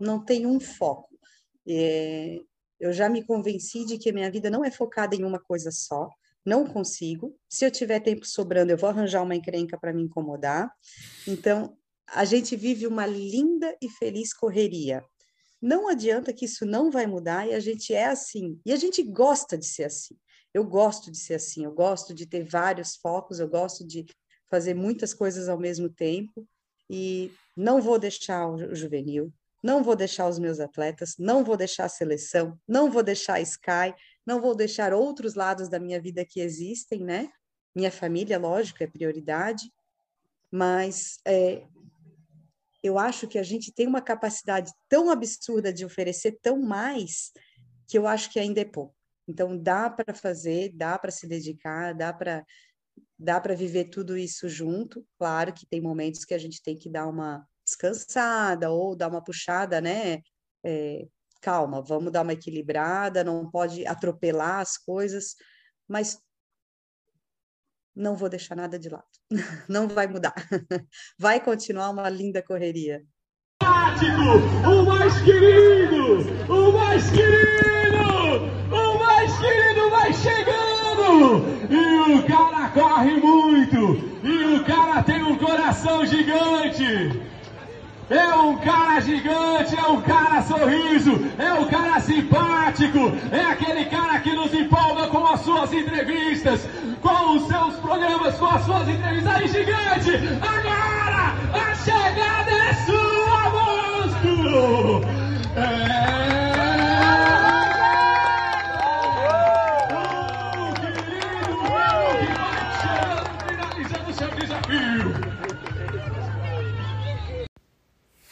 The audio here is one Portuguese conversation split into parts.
não tem um foco. É, eu já me convenci de que a minha vida não é focada em uma coisa só, não consigo. Se eu tiver tempo sobrando, eu vou arranjar uma encrenca para me incomodar. Então, a gente vive uma linda e feliz correria. Não adianta que isso não vai mudar e a gente é assim. E a gente gosta de ser assim. Eu gosto de ser assim, eu gosto de ter vários focos, eu gosto de fazer muitas coisas ao mesmo tempo e não vou deixar o juvenil, não vou deixar os meus atletas, não vou deixar a seleção, não vou deixar a Sky, não vou deixar outros lados da minha vida que existem, né? Minha família, lógico, é prioridade, mas é, eu acho que a gente tem uma capacidade tão absurda de oferecer tão mais que eu acho que ainda é pouco. Então dá para fazer, dá para se dedicar, dá para dá para viver tudo isso junto. Claro que tem momentos que a gente tem que dar uma descansada ou dar uma puxada, né? É, calma, vamos dar uma equilibrada, não pode atropelar as coisas, mas não vou deixar nada de lado. Não vai mudar. Vai continuar uma linda correria. O mais querido, o mais querido, o mais querido vai chegando. E o cara corre muito. E o cara tem um coração gigante. É um cara gigante, é um cara sorriso, é um cara simpático, é aquele cara que nos empolga com as suas entrevistas, com os seus programas, com as suas entrevistas. Aí, gigante, agora a chegada é sua, monstro! É...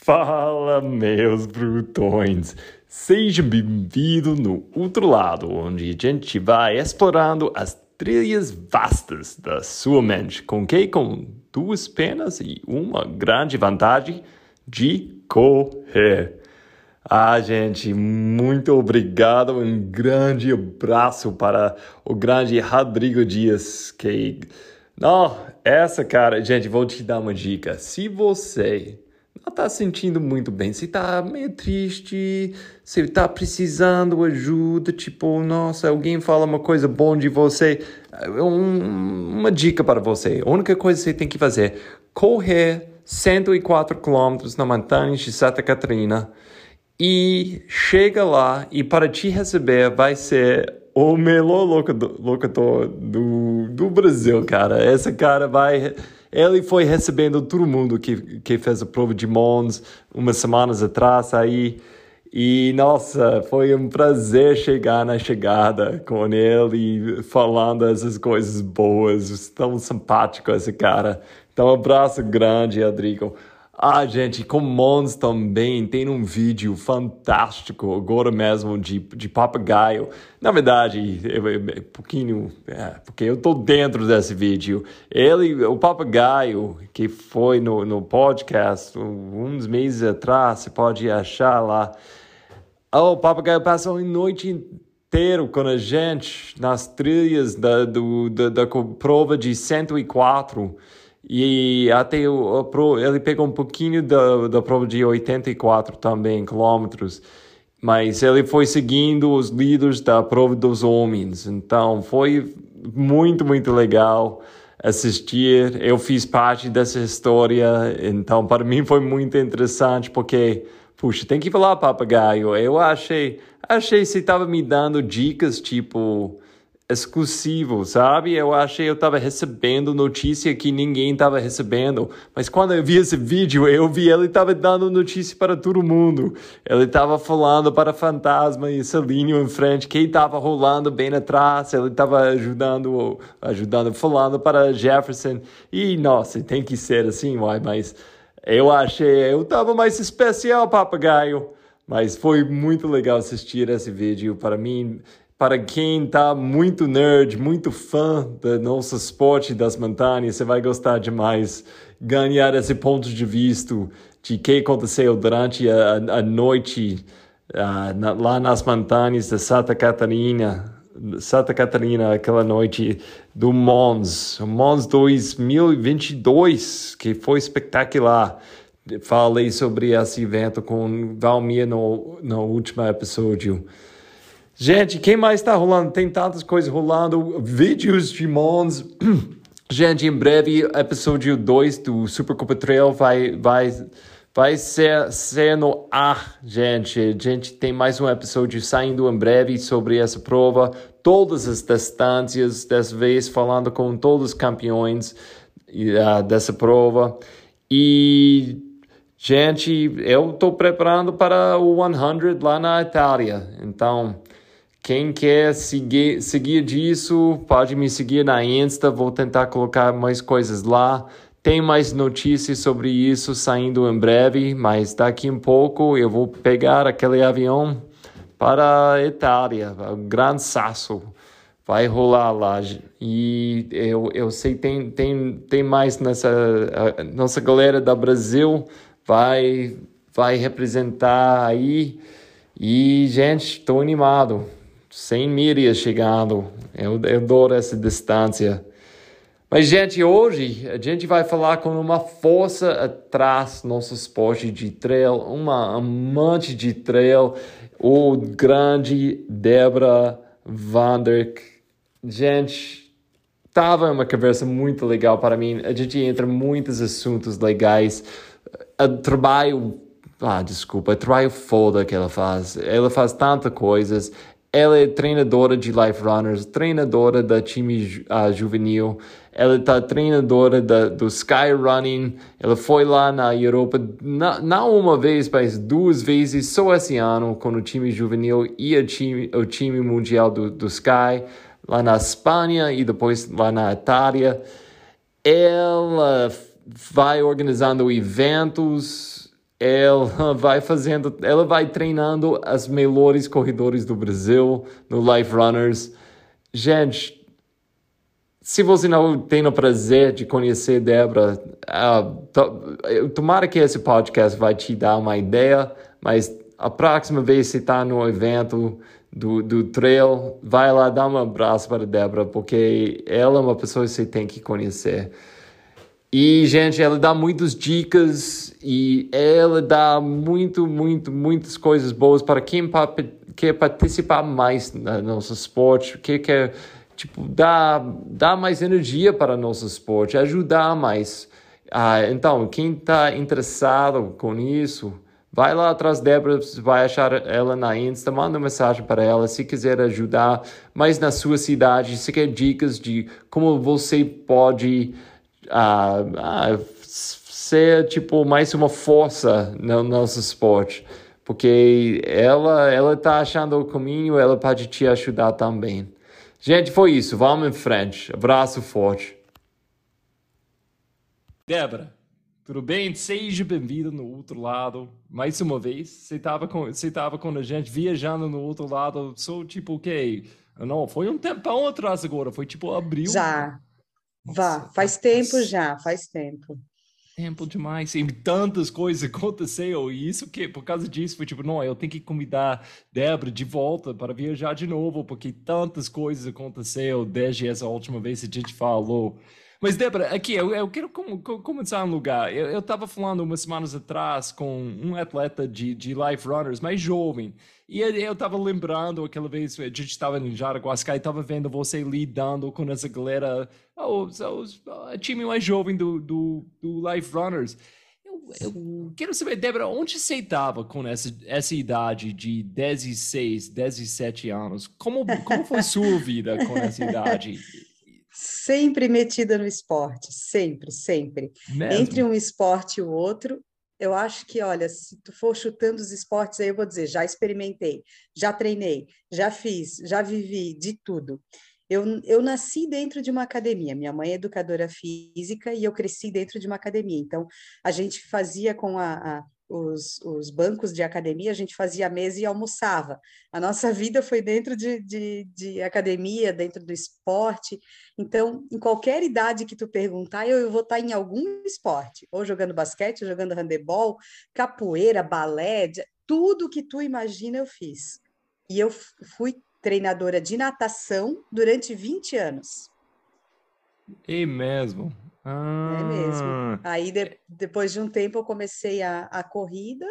Fala, meus brutões! Sejam bem-vindos no outro lado, onde a gente vai explorando as trilhas vastas da sua mente, com que com duas penas e uma grande vantagem de correr. Ah, gente, muito obrigado, um grande abraço para o grande Rodrigo Dias, que... Não, essa cara, gente, vou te dar uma dica. Se você não está sentindo muito bem, se está meio triste, se está precisando ajuda, tipo, nossa, alguém fala uma coisa boa de você, um, uma dica para você. A única coisa que você tem que fazer, correr 104 quilômetros na montanha de Santa Catarina e chega lá e para te receber vai ser o melhor locutor do, do Brasil, cara. Esse cara vai ele foi recebendo todo mundo que, que fez a prova de Mons umas semanas atrás aí. E nossa, foi um prazer chegar na chegada com ele falando essas coisas boas. Tão simpático esse cara. Então, um abraço grande, Rodrigo. Ah, gente, com Mons também tem um vídeo fantástico agora mesmo de, de papagaio. Na verdade, é, é, pouquinho, é, porque eu tô dentro desse vídeo. Ele, o papagaio, que foi no, no podcast uns meses atrás, você pode achar lá. Oh, o papagaio passou a noite inteira com a gente nas trilhas da, do, da, da prova de 104 e até o, ele pegou um pouquinho da, da prova de 84 também, quilômetros. Mas ele foi seguindo os líderes da prova dos homens. Então foi muito, muito legal assistir. Eu fiz parte dessa história. Então para mim foi muito interessante porque, puxa, tem que falar papagaio. Eu achei, achei você estava me dando dicas tipo exclusivo, sabe? Eu achei eu estava recebendo notícia que ninguém estava recebendo, mas quando eu vi esse vídeo, eu vi ele estava dando notícia para todo mundo. Ele estava falando para Fantasma e Celinho em frente, quem estava rolando bem atrás, ele estava ajudando, ajudando, falando para Jefferson. E nossa, tem que ser assim, uai, mas eu achei eu estava mais especial, papagaio. Mas foi muito legal assistir esse vídeo. Para mim, para quem está muito nerd, muito fã do nosso esporte das montanhas, você vai gostar demais ganhar esse ponto de vista de o que aconteceu durante a, a noite uh, na, lá nas montanhas de Santa Catarina. Santa Catarina, aquela noite do Mons, Mons 2022, que foi espetacular. falei sobre esse evento com Valmir no, no último episódio. Gente, quem mais está rolando? Tem tantas coisas rolando. Vídeos de Mons. Gente, em breve, episódio 2 do Supercopa Trail vai, vai, vai ser, ser no ar, gente. Gente tem mais um episódio saindo em breve sobre essa prova. Todas as distâncias, dessa vez falando com todos os campeões uh, dessa prova. E Gente, eu estou preparando para o 100 lá na Itália. Então, quem quer seguir, seguir disso, pode me seguir na Insta. Vou tentar colocar mais coisas lá. Tem mais notícias sobre isso saindo em breve, mas daqui um pouco eu vou pegar aquele avião para a Itália, o Gran Sasso. Vai rolar lá. E eu, eu sei tem tem tem mais nessa nossa galera da Brasil vai, vai representar aí. E, gente, estou animado. 100 milhas chegando. Eu, eu adoro essa distância. Mas, gente, hoje a gente vai falar com uma força atrás nosso esporte de trail, uma amante de trail, o grande Debra Vanderk. Gente, estava uma conversa muito legal para mim. A gente entra em muitos assuntos legais trabalho. Ah, desculpa, trabalho foda que ela faz. Ela faz tantas coisas. Ela é treinadora de Life Runners, treinadora da time uh, juvenil. Ela está treinadora da, do Sky Running. Ela foi lá na Europa, não, não uma vez, mas duas vezes só esse ano com o time juvenil e o time, o time mundial do, do Sky, lá na Espanha e depois lá na Itália. Ela vai organizando eventos, ela vai fazendo, ela vai treinando as melhores corredores do Brasil no Life Runners. Gente, se você não tem o prazer de conhecer Débora, uh, tomara que esse podcast vai te dar uma ideia, mas a próxima vez você está no evento do, do trail, vai lá dar um abraço para a Débora, porque ela é uma pessoa que você tem que conhecer. E, gente, ela dá muitas dicas e ela dá muito, muito, muitas coisas boas para quem quer participar mais no nosso esporte, que quer, tipo, dar, dar mais energia para o nosso esporte, ajudar mais. Ah, então, quem está interessado com isso, vai lá atrás dela, vai achar ela na Insta, manda uma mensagem para ela se quiser ajudar mais na sua cidade, se quer dicas de como você pode a, a ser tipo mais uma força no nosso esporte, porque ela ela está achando o caminho, ela pode te ajudar também. Gente, foi isso. Vamos em frente. Abraço forte. Débora, tudo bem? Seja bem-vindo no outro lado. Mais uma vez, você estava com, você tava com a gente viajando no outro lado. Sou tipo o quê? Não, foi um tempão atrás agora. Foi tipo abril. Já. Vá, faz tempo já, faz tempo. Tempo demais, e tantas coisas aconteceram, e isso que, por causa disso, foi tipo, não, eu tenho que convidar Débora de volta para viajar de novo, porque tantas coisas aconteceram desde essa última vez que a gente falou. Mas, Débora, aqui, eu, eu quero com, com, começar um lugar. Eu estava falando umas semanas atrás com um atleta de, de Life Runners mais jovem, e eu estava lembrando aquela vez, a gente estava em Jaraguasca e estava vendo você lidando com essa galera, o time mais jovem do, do, do Life Runners. Eu, eu quero saber, Débora, onde você estava com essa, essa idade de 16, 17 anos? Como, como foi sua vida com essa idade? Sempre metida no esporte, sempre, sempre. Mesmo? Entre um esporte e o outro, eu acho que, olha, se tu for chutando os esportes, aí eu vou dizer, já experimentei, já treinei, já fiz, já vivi de tudo. Eu, eu nasci dentro de uma academia, minha mãe é educadora física e eu cresci dentro de uma academia. Então, a gente fazia com a, a os, os, bancos de academia, a gente fazia mesa e almoçava. A nossa vida foi dentro de, de, de, academia, dentro do esporte. Então, em qualquer idade que tu perguntar, eu, eu vou estar em algum esporte, ou jogando basquete, ou jogando handebol, capoeira, balé, tudo que tu imagina eu fiz. E eu fui treinadora de natação durante 20 anos. E mesmo? Ah. É mesmo. Aí, de, depois de um tempo, eu comecei a, a corrida,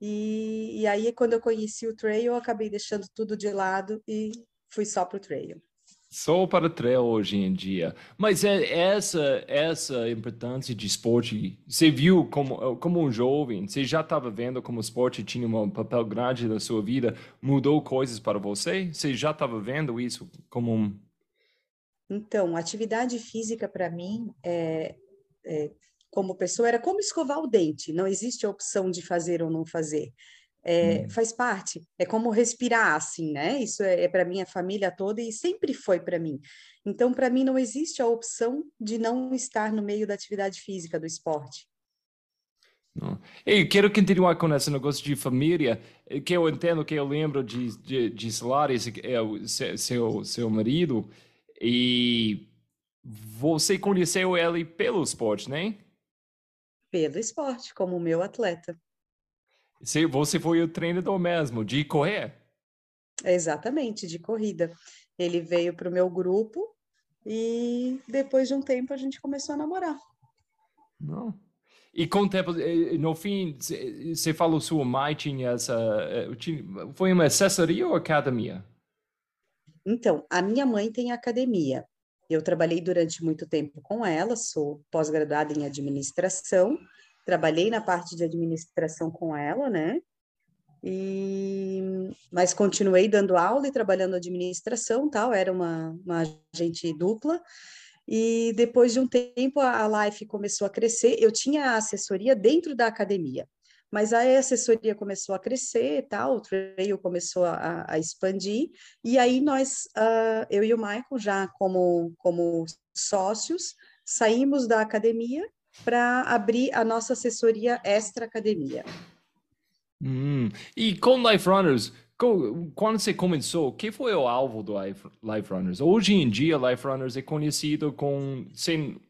e, e aí, quando eu conheci o trail, eu acabei deixando tudo de lado e fui só para o trail. Só para trail hoje em dia. Mas é essa essa importância de esporte, você viu como como um jovem, você já estava vendo como o esporte tinha um papel grande na sua vida, mudou coisas para você? Você já estava vendo isso como um então, atividade física para mim, é, é, como pessoa, era como escovar o dente. Não existe a opção de fazer ou não fazer. É, hum. Faz parte. É como respirar, assim, né? Isso é, é para minha família toda e sempre foi para mim. Então, para mim, não existe a opção de não estar no meio da atividade física, do esporte. Não. Eu quero continuar com esse negócio de família, que eu entendo que eu lembro de, de, de Solares, é seu, seu marido, e você conheceu ele pelo esporte, né? Pelo esporte, como meu atleta. Você foi o treinador mesmo, de correr? Exatamente, de corrida. Ele veio para o meu grupo e depois de um tempo a gente começou a namorar. Não. E com o tempo, eh, no fim, você falou sua mãe tinha essa. Eh, foi uma assessoria ou academia? Então, a minha mãe tem academia. Eu trabalhei durante muito tempo com ela, sou pós-graduada em administração, trabalhei na parte de administração com ela, né? E, mas continuei dando aula e trabalhando administração, tal, era uma, uma agente dupla. E depois de um tempo a Life começou a crescer. Eu tinha assessoria dentro da academia mas a assessoria começou a crescer tal, o trail começou a, a expandir, e aí nós, uh, eu e o Michael, já como, como sócios, saímos da academia para abrir a nossa assessoria extra academia. Hum. E com Life Runners, quando você começou, que foi o alvo do Life Runners? Hoje em dia, Life Runners é conhecido com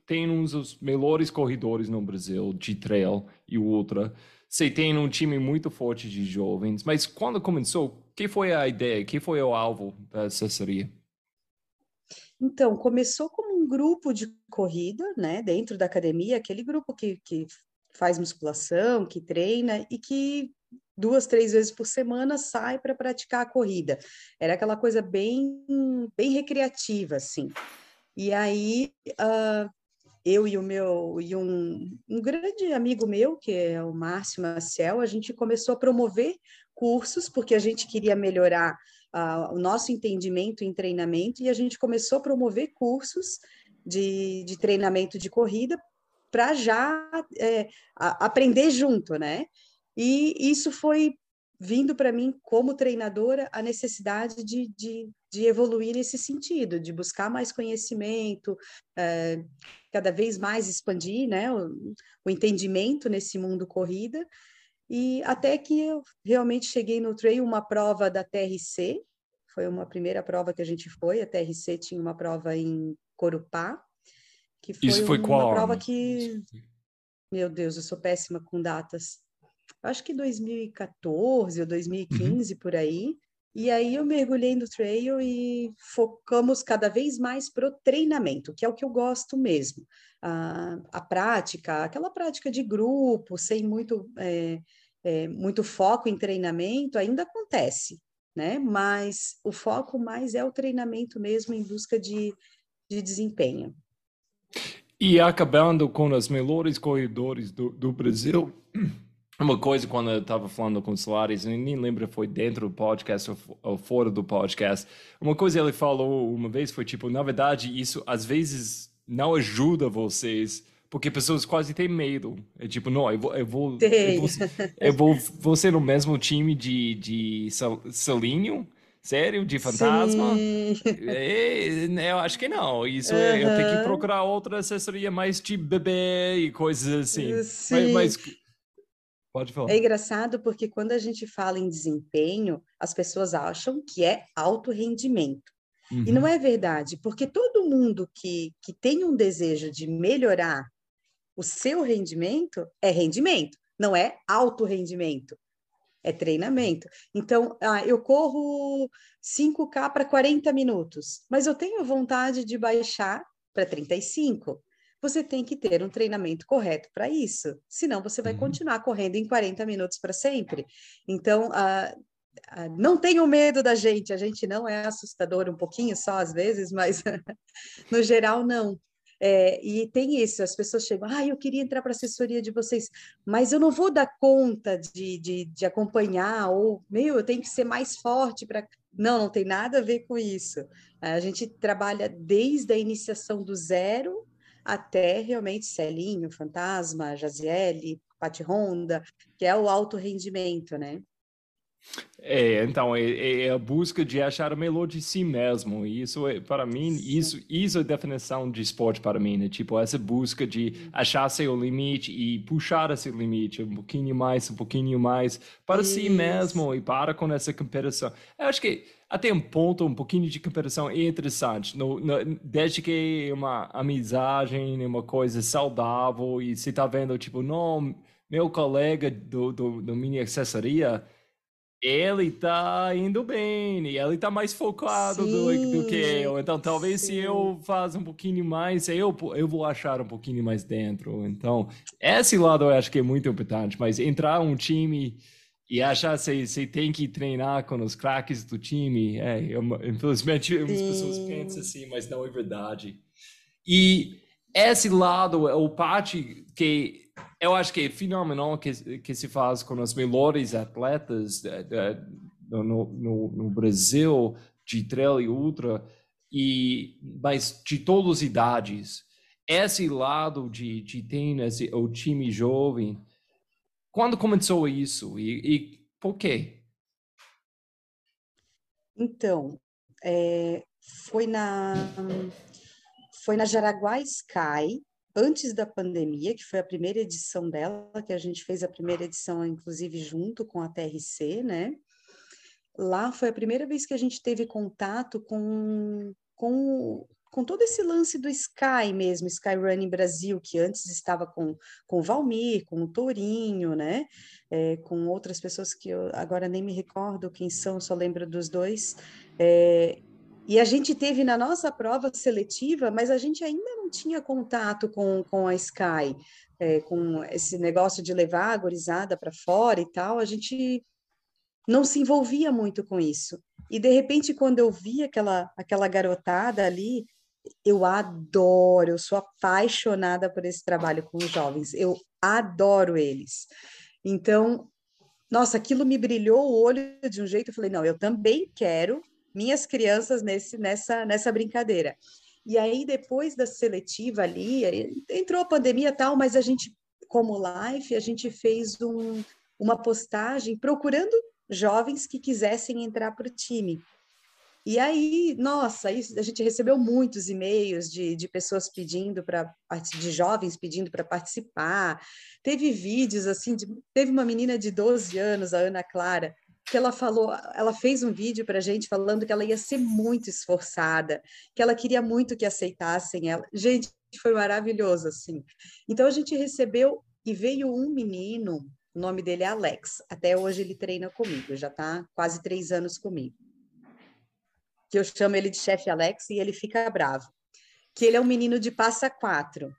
tem uns dos melhores corredores no Brasil de trail e ultra. Você tem um time muito forte de jovens, mas quando começou, que foi a ideia? Que foi o alvo da assessoria? Então, começou como um grupo de corrida, né, dentro da academia, aquele grupo que, que faz musculação, que treina e que duas, três vezes por semana sai para praticar a corrida. Era aquela coisa bem, bem recreativa, assim. E aí, uh, eu e o meu e um, um grande amigo meu, que é o Márcio Maciel, a gente começou a promover cursos, porque a gente queria melhorar uh, o nosso entendimento em treinamento, e a gente começou a promover cursos de, de treinamento de corrida para já é, a, aprender junto, né? E isso foi vindo para mim como treinadora a necessidade de, de, de, evoluir nesse sentido, de buscar mais conhecimento, é, cada vez mais expandir né, o, o, entendimento nesse mundo corrida, e até que eu realmente cheguei no trail, uma prova da TRC, foi uma primeira prova que a gente foi, a TRC tinha uma prova em Corupá, que foi, Isso foi uma qual? prova que... Meu Deus, eu sou péssima com datas acho que 2014 ou 2015 uhum. por aí. E aí eu mergulhei no trail e focamos cada vez mais para o treinamento, que é o que eu gosto mesmo. A, a prática, aquela prática de grupo, sem muito, é, é, muito foco em treinamento, ainda acontece, né? Mas o foco mais é o treinamento mesmo em busca de, de desempenho. E acabando com os melhores corredores do, do Brasil, uma coisa quando eu estava falando com o Solares, eu nem lembro foi dentro do podcast ou, fora do podcast. Uma coisa ele falou uma vez foi tipo, na verdade, isso às vezes não ajuda vocês, porque pessoas quase têm medo. É tipo, não, eu vou, eu vou, eu vou, eu vou, vou ser no mesmo time de, de Salinho. Sério? De fantasma? É, né, eu acho que não. Isso uhum. é, eu tenho que procurar outra assessoria mais de bebê e coisas assim. Sim. Mas, mas Pode falar. É engraçado porque quando a gente fala em desempenho, as pessoas acham que é alto rendimento. Uhum. E não uhum. é verdade, porque todo mundo que, que tem um desejo de melhorar o seu rendimento é rendimento, não é alto rendimento, é treinamento. Então, ah, eu corro 5K para 40 minutos, mas eu tenho vontade de baixar para 35 você tem que ter um treinamento correto para isso, senão você vai uhum. continuar correndo em 40 minutos para sempre. Então, uh, não tenham medo da gente, a gente não é assustador, um pouquinho só às vezes, mas no geral não. É, e tem isso, as pessoas chegam, ah, eu queria entrar para a assessoria de vocês, mas eu não vou dar conta de, de, de acompanhar, ou, meu, eu tenho que ser mais forte para. Não, não tem nada a ver com isso. A gente trabalha desde a iniciação do zero até realmente Celinho, Fantasma, Jaziele, Pati Honda, que é o alto rendimento, né? É, então, é, é, a busca de achar o melhor de si mesmo. Isso, é, para mim, isso, isso é a definição de esporte para mim, né? Tipo, essa busca de achar seu limite e puxar esse limite um pouquinho mais, um pouquinho mais, para isso. si mesmo e para com essa competição. Eu acho que até um ponto, um pouquinho de comparação é interessante. No, no, desde que é uma amizade, uma coisa saudável, e você está vendo, tipo, não, meu colega do, do, do minha assessoria, ele está indo bem, e ele está mais focado sim, do, do, que eu. Então, talvez sim. se eu fazer um pouquinho mais, eu, eu vou achar um pouquinho mais dentro. Então, esse lado eu acho que é muito importante, mas entrar um time e achar que você tem que treinar com os craques do time, é, eu, infelizmente as pessoas pensam assim, mas não é verdade. E esse lado é o parte que eu acho que é fenomenal que, que se faz com os melhores atletas de, de, no, no, no, Brasil de trail e ultra, e, mas de todas as idades. Esse lado de, de ter esse, o time jovem, quando começou isso e, e por quê? Então, é, foi na foi na Jaraguá Sky antes da pandemia, que foi a primeira edição dela, que a gente fez a primeira edição, inclusive, junto com a TRC, né? Lá foi a primeira vez que a gente teve contato com, com com todo esse lance do Sky mesmo, Sky Running Brasil, que antes estava com, com o Valmir, com o Tourinho, né? É, com outras pessoas que eu agora nem me recordo quem são, só lembro dos dois. É, e a gente teve na nossa prova seletiva, mas a gente ainda não tinha contato com, com a Sky, é, com esse negócio de levar a gorizada para fora e tal, a gente não se envolvia muito com isso. E de repente, quando eu vi aquela, aquela garotada ali, eu adoro, eu sou apaixonada por esse trabalho com os jovens, eu adoro eles. Então, nossa, aquilo me brilhou o olho de um jeito, eu falei, não, eu também quero minhas crianças nesse, nessa, nessa brincadeira. E aí, depois da seletiva ali, entrou a pandemia tal, mas a gente, como live, a gente fez um, uma postagem procurando jovens que quisessem entrar para o time. E aí, nossa, a gente recebeu muitos e-mails de, de pessoas pedindo para de jovens pedindo para participar. Teve vídeos assim, de, teve uma menina de 12 anos, a Ana Clara, que ela falou, ela fez um vídeo para a gente falando que ela ia ser muito esforçada, que ela queria muito que aceitassem ela. Gente, foi maravilhoso assim. Então a gente recebeu e veio um menino, o nome dele é Alex. Até hoje ele treina comigo, já está quase três anos comigo que eu chamo ele de chefe Alex e ele fica bravo. Que ele é um menino de passa quatro.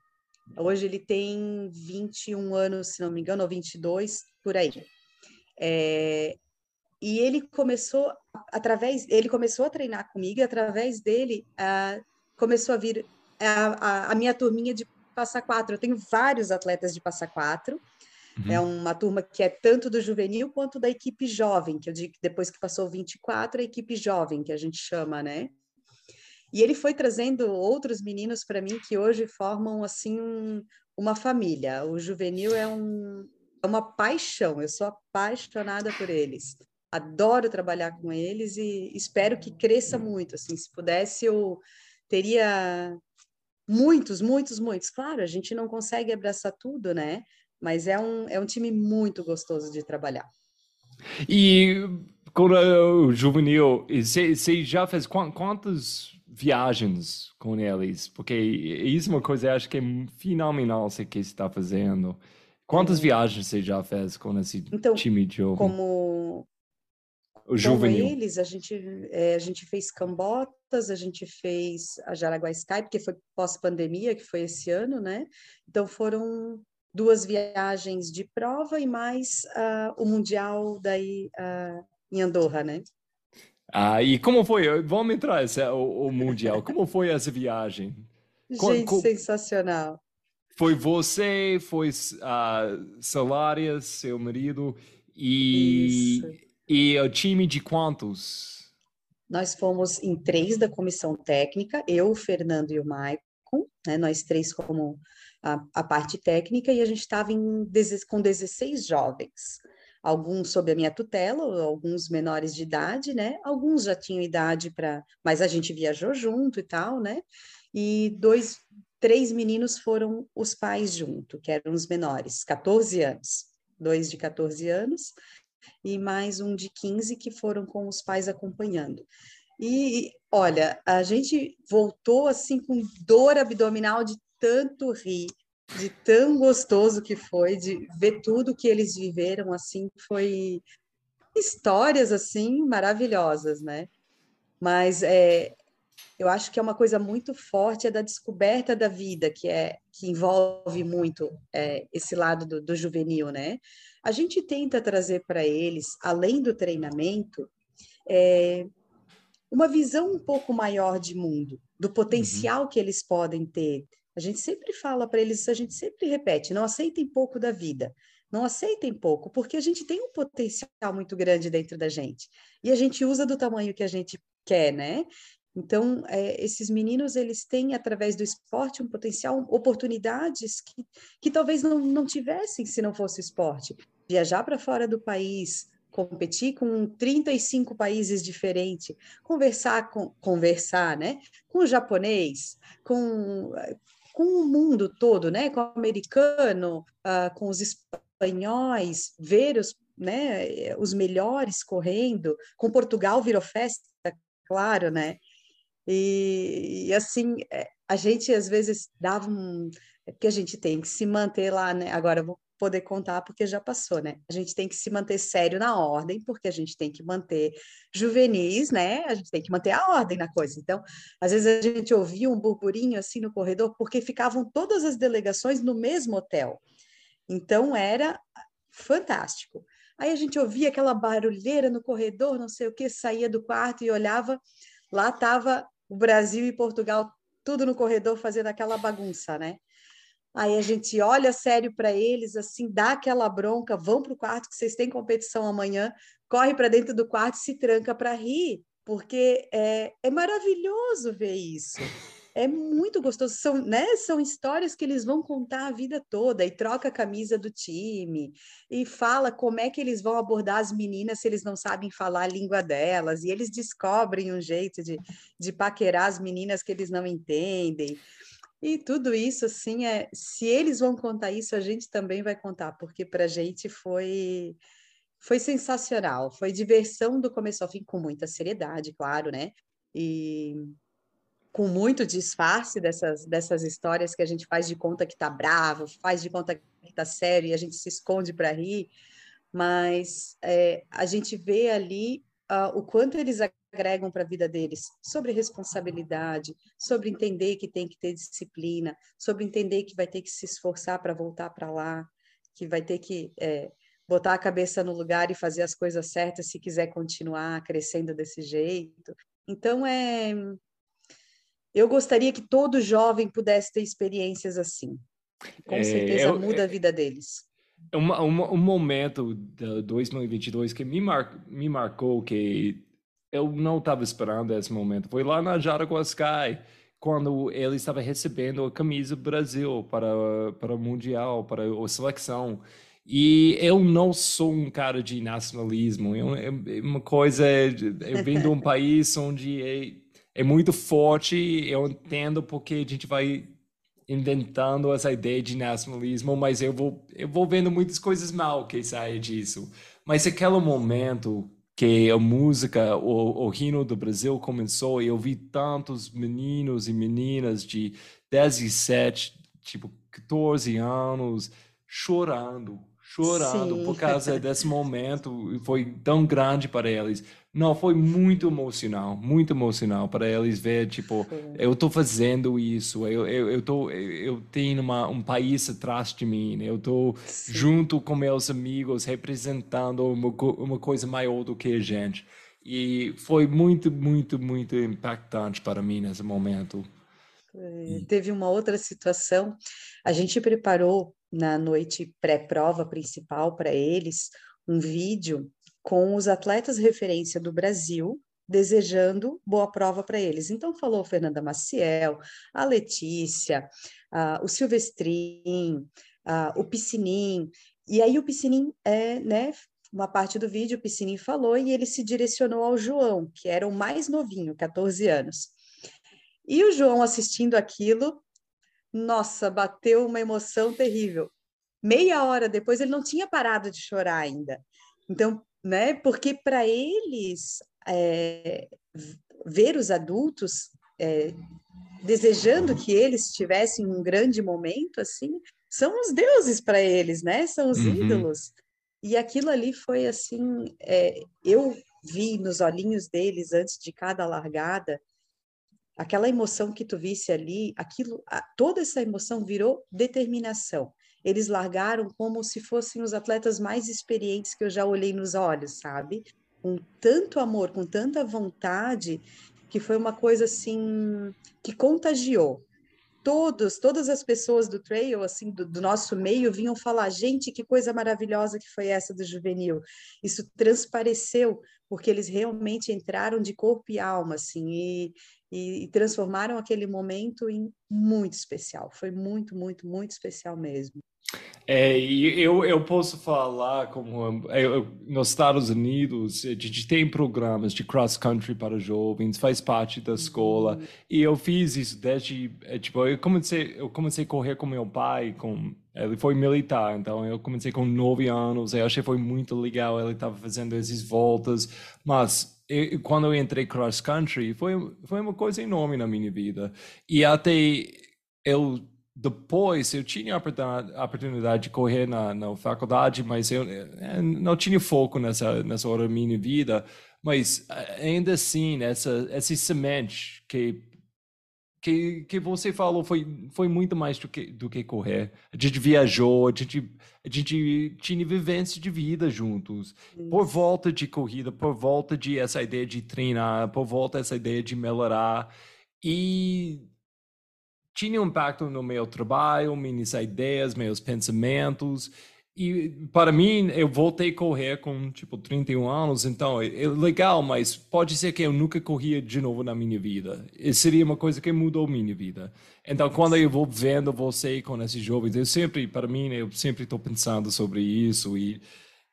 Hoje ele tem 21 anos, se não me engano, ou 22, por aí. É, e ele começou através, ele começou a treinar comigo e através dele começou a vir a, a, a, minha turminha de passa quatro. Eu tenho vários atletas de passa quatro Uhum. É uma turma que é tanto do juvenil quanto da equipe jovem, que eu digo que depois que passou 24, a equipe jovem, que a gente chama, né? E ele foi trazendo outros meninos para mim que hoje formam, assim, um, uma família. O juvenil é, um, é uma paixão, eu sou apaixonada por eles. Adoro trabalhar com eles e espero que cresça muito, assim, se pudesse eu teria muitos, muitos, muitos. Claro, a gente não consegue abraçar tudo, né? Mas é um, é um time muito gostoso de trabalhar. E com o juvenil, você já fez quantas viagens com eles? Porque isso é uma coisa, acho que é fenomenal você que está fazendo. Quantas é. viagens você já fez com esse então, time de jovem? Como o juvenil. Com eles, a gente, é, a gente fez Cambotas, a gente fez a Jaraguá Skype, que foi pós-pandemia, que foi esse ano, né? Então foram duas viagens de prova e mais uh, o Mundial daí uh, em Andorra, né? Ah, e como foi? Vamos entrar esse, o, o Mundial. Como foi essa viagem? Gente, sensacional. Foi você, foi uh, Salária, seu marido, e, e o time de quantos? Nós fomos em três da comissão técnica, eu, o Fernando e o Maicon, né, nós três como a, a parte técnica, e a gente estava com 16 jovens alguns sob a minha tutela, alguns menores de idade, né? Alguns já tinham idade para, mas a gente viajou junto e tal, né? E dois, três meninos foram os pais junto, que eram os menores, 14 anos, dois de 14 anos e mais um de 15 que foram com os pais acompanhando. E olha, a gente voltou assim com dor abdominal de tanto rir, de tão gostoso que foi, de ver tudo que eles viveram, assim, foi histórias, assim, maravilhosas, né? Mas é, eu acho que é uma coisa muito forte é da descoberta da vida, que é que envolve muito é, esse lado do, do juvenil, né? A gente tenta trazer para eles, além do treinamento, é, uma visão um pouco maior de mundo, do potencial uhum. que eles podem ter, a gente sempre fala para eles, a gente sempre repete: não aceitem pouco da vida. Não aceitem pouco, porque a gente tem um potencial muito grande dentro da gente. E a gente usa do tamanho que a gente quer, né? Então, é, esses meninos, eles têm, através do esporte, um potencial, oportunidades que, que talvez não, não tivessem se não fosse esporte. Viajar para fora do país, competir com 35 países diferentes, conversar com conversar, né, com o japonês, com com o mundo todo, né? Com o americano, uh, com os espanhóis, ver os, né, os melhores correndo, com Portugal virou festa, claro, né? E, e assim, é, a gente às vezes dava um. É porque a gente tem que se manter lá, né? Agora vou poder contar porque já passou, né? A gente tem que se manter sério na ordem, porque a gente tem que manter juvenis, né? A gente tem que manter a ordem na coisa. Então, às vezes a gente ouvia um burburinho assim no corredor, porque ficavam todas as delegações no mesmo hotel. Então, era fantástico. Aí a gente ouvia aquela barulheira no corredor, não sei o que, saía do quarto e olhava, lá estava o Brasil e Portugal tudo no corredor fazendo aquela bagunça, né? Aí a gente olha sério para eles, assim, dá aquela bronca, vão para o quarto que vocês têm competição amanhã, corre para dentro do quarto e se tranca para rir, porque é, é maravilhoso ver isso. É muito gostoso. São, né, são histórias que eles vão contar a vida toda e troca a camisa do time e fala como é que eles vão abordar as meninas se eles não sabem falar a língua delas e eles descobrem um jeito de, de paquerar as meninas que eles não entendem. E tudo isso, assim, é, se eles vão contar isso, a gente também vai contar, porque para a gente foi foi sensacional, foi diversão do começo ao fim, com muita seriedade, claro, né? E com muito disfarce dessas, dessas histórias que a gente faz de conta que tá bravo, faz de conta que tá sério e a gente se esconde para rir, mas é, a gente vê ali uh, o quanto eles agregam para a vida deles sobre responsabilidade, sobre entender que tem que ter disciplina, sobre entender que vai ter que se esforçar para voltar para lá, que vai ter que é, botar a cabeça no lugar e fazer as coisas certas se quiser continuar crescendo desse jeito. Então, é, eu gostaria que todo jovem pudesse ter experiências assim. Com é, certeza eu, muda é, a vida deles. Um, um, um momento de 2022 que me, mar, me marcou que eu não estava esperando esse momento. Foi lá na Jaraguá Sky, quando ele estava recebendo a camisa Brasil para, para o Mundial, para a seleção. E eu não sou um cara de nacionalismo. Eu, é, é uma coisa, eu venho de um país onde é, é muito forte. Eu entendo porque a gente vai inventando essa ideia de nacionalismo, mas eu vou, eu vou vendo muitas coisas mal que saem disso. Mas aquele momento que a música, o, o hino do Brasil começou e eu vi tantos meninos e meninas de 17, tipo 14 anos, chorando, chorando Sim. por causa desse momento, foi tão grande para eles. Não, foi muito emocional, muito emocional para eles ver, tipo, Sim. eu estou fazendo isso, eu, eu, eu, tô, eu tenho uma, um país atrás de mim, eu estou junto com meus amigos representando uma, uma coisa maior do que a gente. E foi muito, muito, muito impactante para mim nesse momento. É, teve uma outra situação, a gente preparou na noite pré-prova principal para eles um vídeo com os atletas referência do Brasil desejando boa prova para eles. Então falou Fernanda Maciel, a Letícia, a, o Silvestrin, a, o Piscinim, e aí o Piscinim é, né, uma parte do vídeo o Piscinim falou e ele se direcionou ao João, que era o mais novinho, 14 anos. E o João assistindo aquilo, nossa, bateu uma emoção terrível. Meia hora depois ele não tinha parado de chorar ainda. Então, né? Porque para eles é, ver os adultos é, desejando que eles tivessem um grande momento assim, são os deuses para eles, né? São os uhum. ídolos. E aquilo ali foi assim, é, eu vi nos olhinhos deles antes de cada largada aquela emoção que tu visse ali, aquilo, toda essa emoção virou determinação. Eles largaram como se fossem os atletas mais experientes que eu já olhei nos olhos, sabe? Com tanto amor, com tanta vontade, que foi uma coisa assim que contagiou. Todos, todas as pessoas do trail, assim, do, do nosso meio, vinham falar: gente, que coisa maravilhosa que foi essa do juvenil. Isso transpareceu, porque eles realmente entraram de corpo e alma, assim, e, e, e transformaram aquele momento em muito especial. Foi muito, muito, muito especial mesmo. É, eu, eu posso falar como eu, nos Estados Unidos a gente tem programas de cross country para jovens faz parte da escola uhum. e eu fiz isso desde é, tipo eu comecei eu comecei a correr com meu pai com ele foi militar então eu comecei com nove anos eu achei foi muito legal ele estava fazendo essas voltas mas eu, quando eu entrei cross country, foi, foi uma coisa enorme na minha vida. E até eu, depois, eu tinha a oportunidade de correr na, na faculdade, mas eu, eu eh, não tinha foco nessa, nessa hora da minha vida. Mas ainda assim, essa, essa semente que que, que você falou foi, foi muito mais do que, do que correr. A gente viajou, a gente, a gente tinha vivência de vida juntos. Por volta de corrida, por volta de essa ideia de treinar, por volta dessa ideia de melhorar. E tinha um impacto no meu trabalho, minhas ideias, meus pensamentos. E para mim, eu voltei a correr com tipo 31 anos, então é, é, legal, mas pode ser que eu nunca corria de novo na minha vida. E seria uma coisa que mudou minha vida. Então, quando eu vou vendo você com esses jovens, eu sempre, para mim, eu sempre estou pensando sobre isso e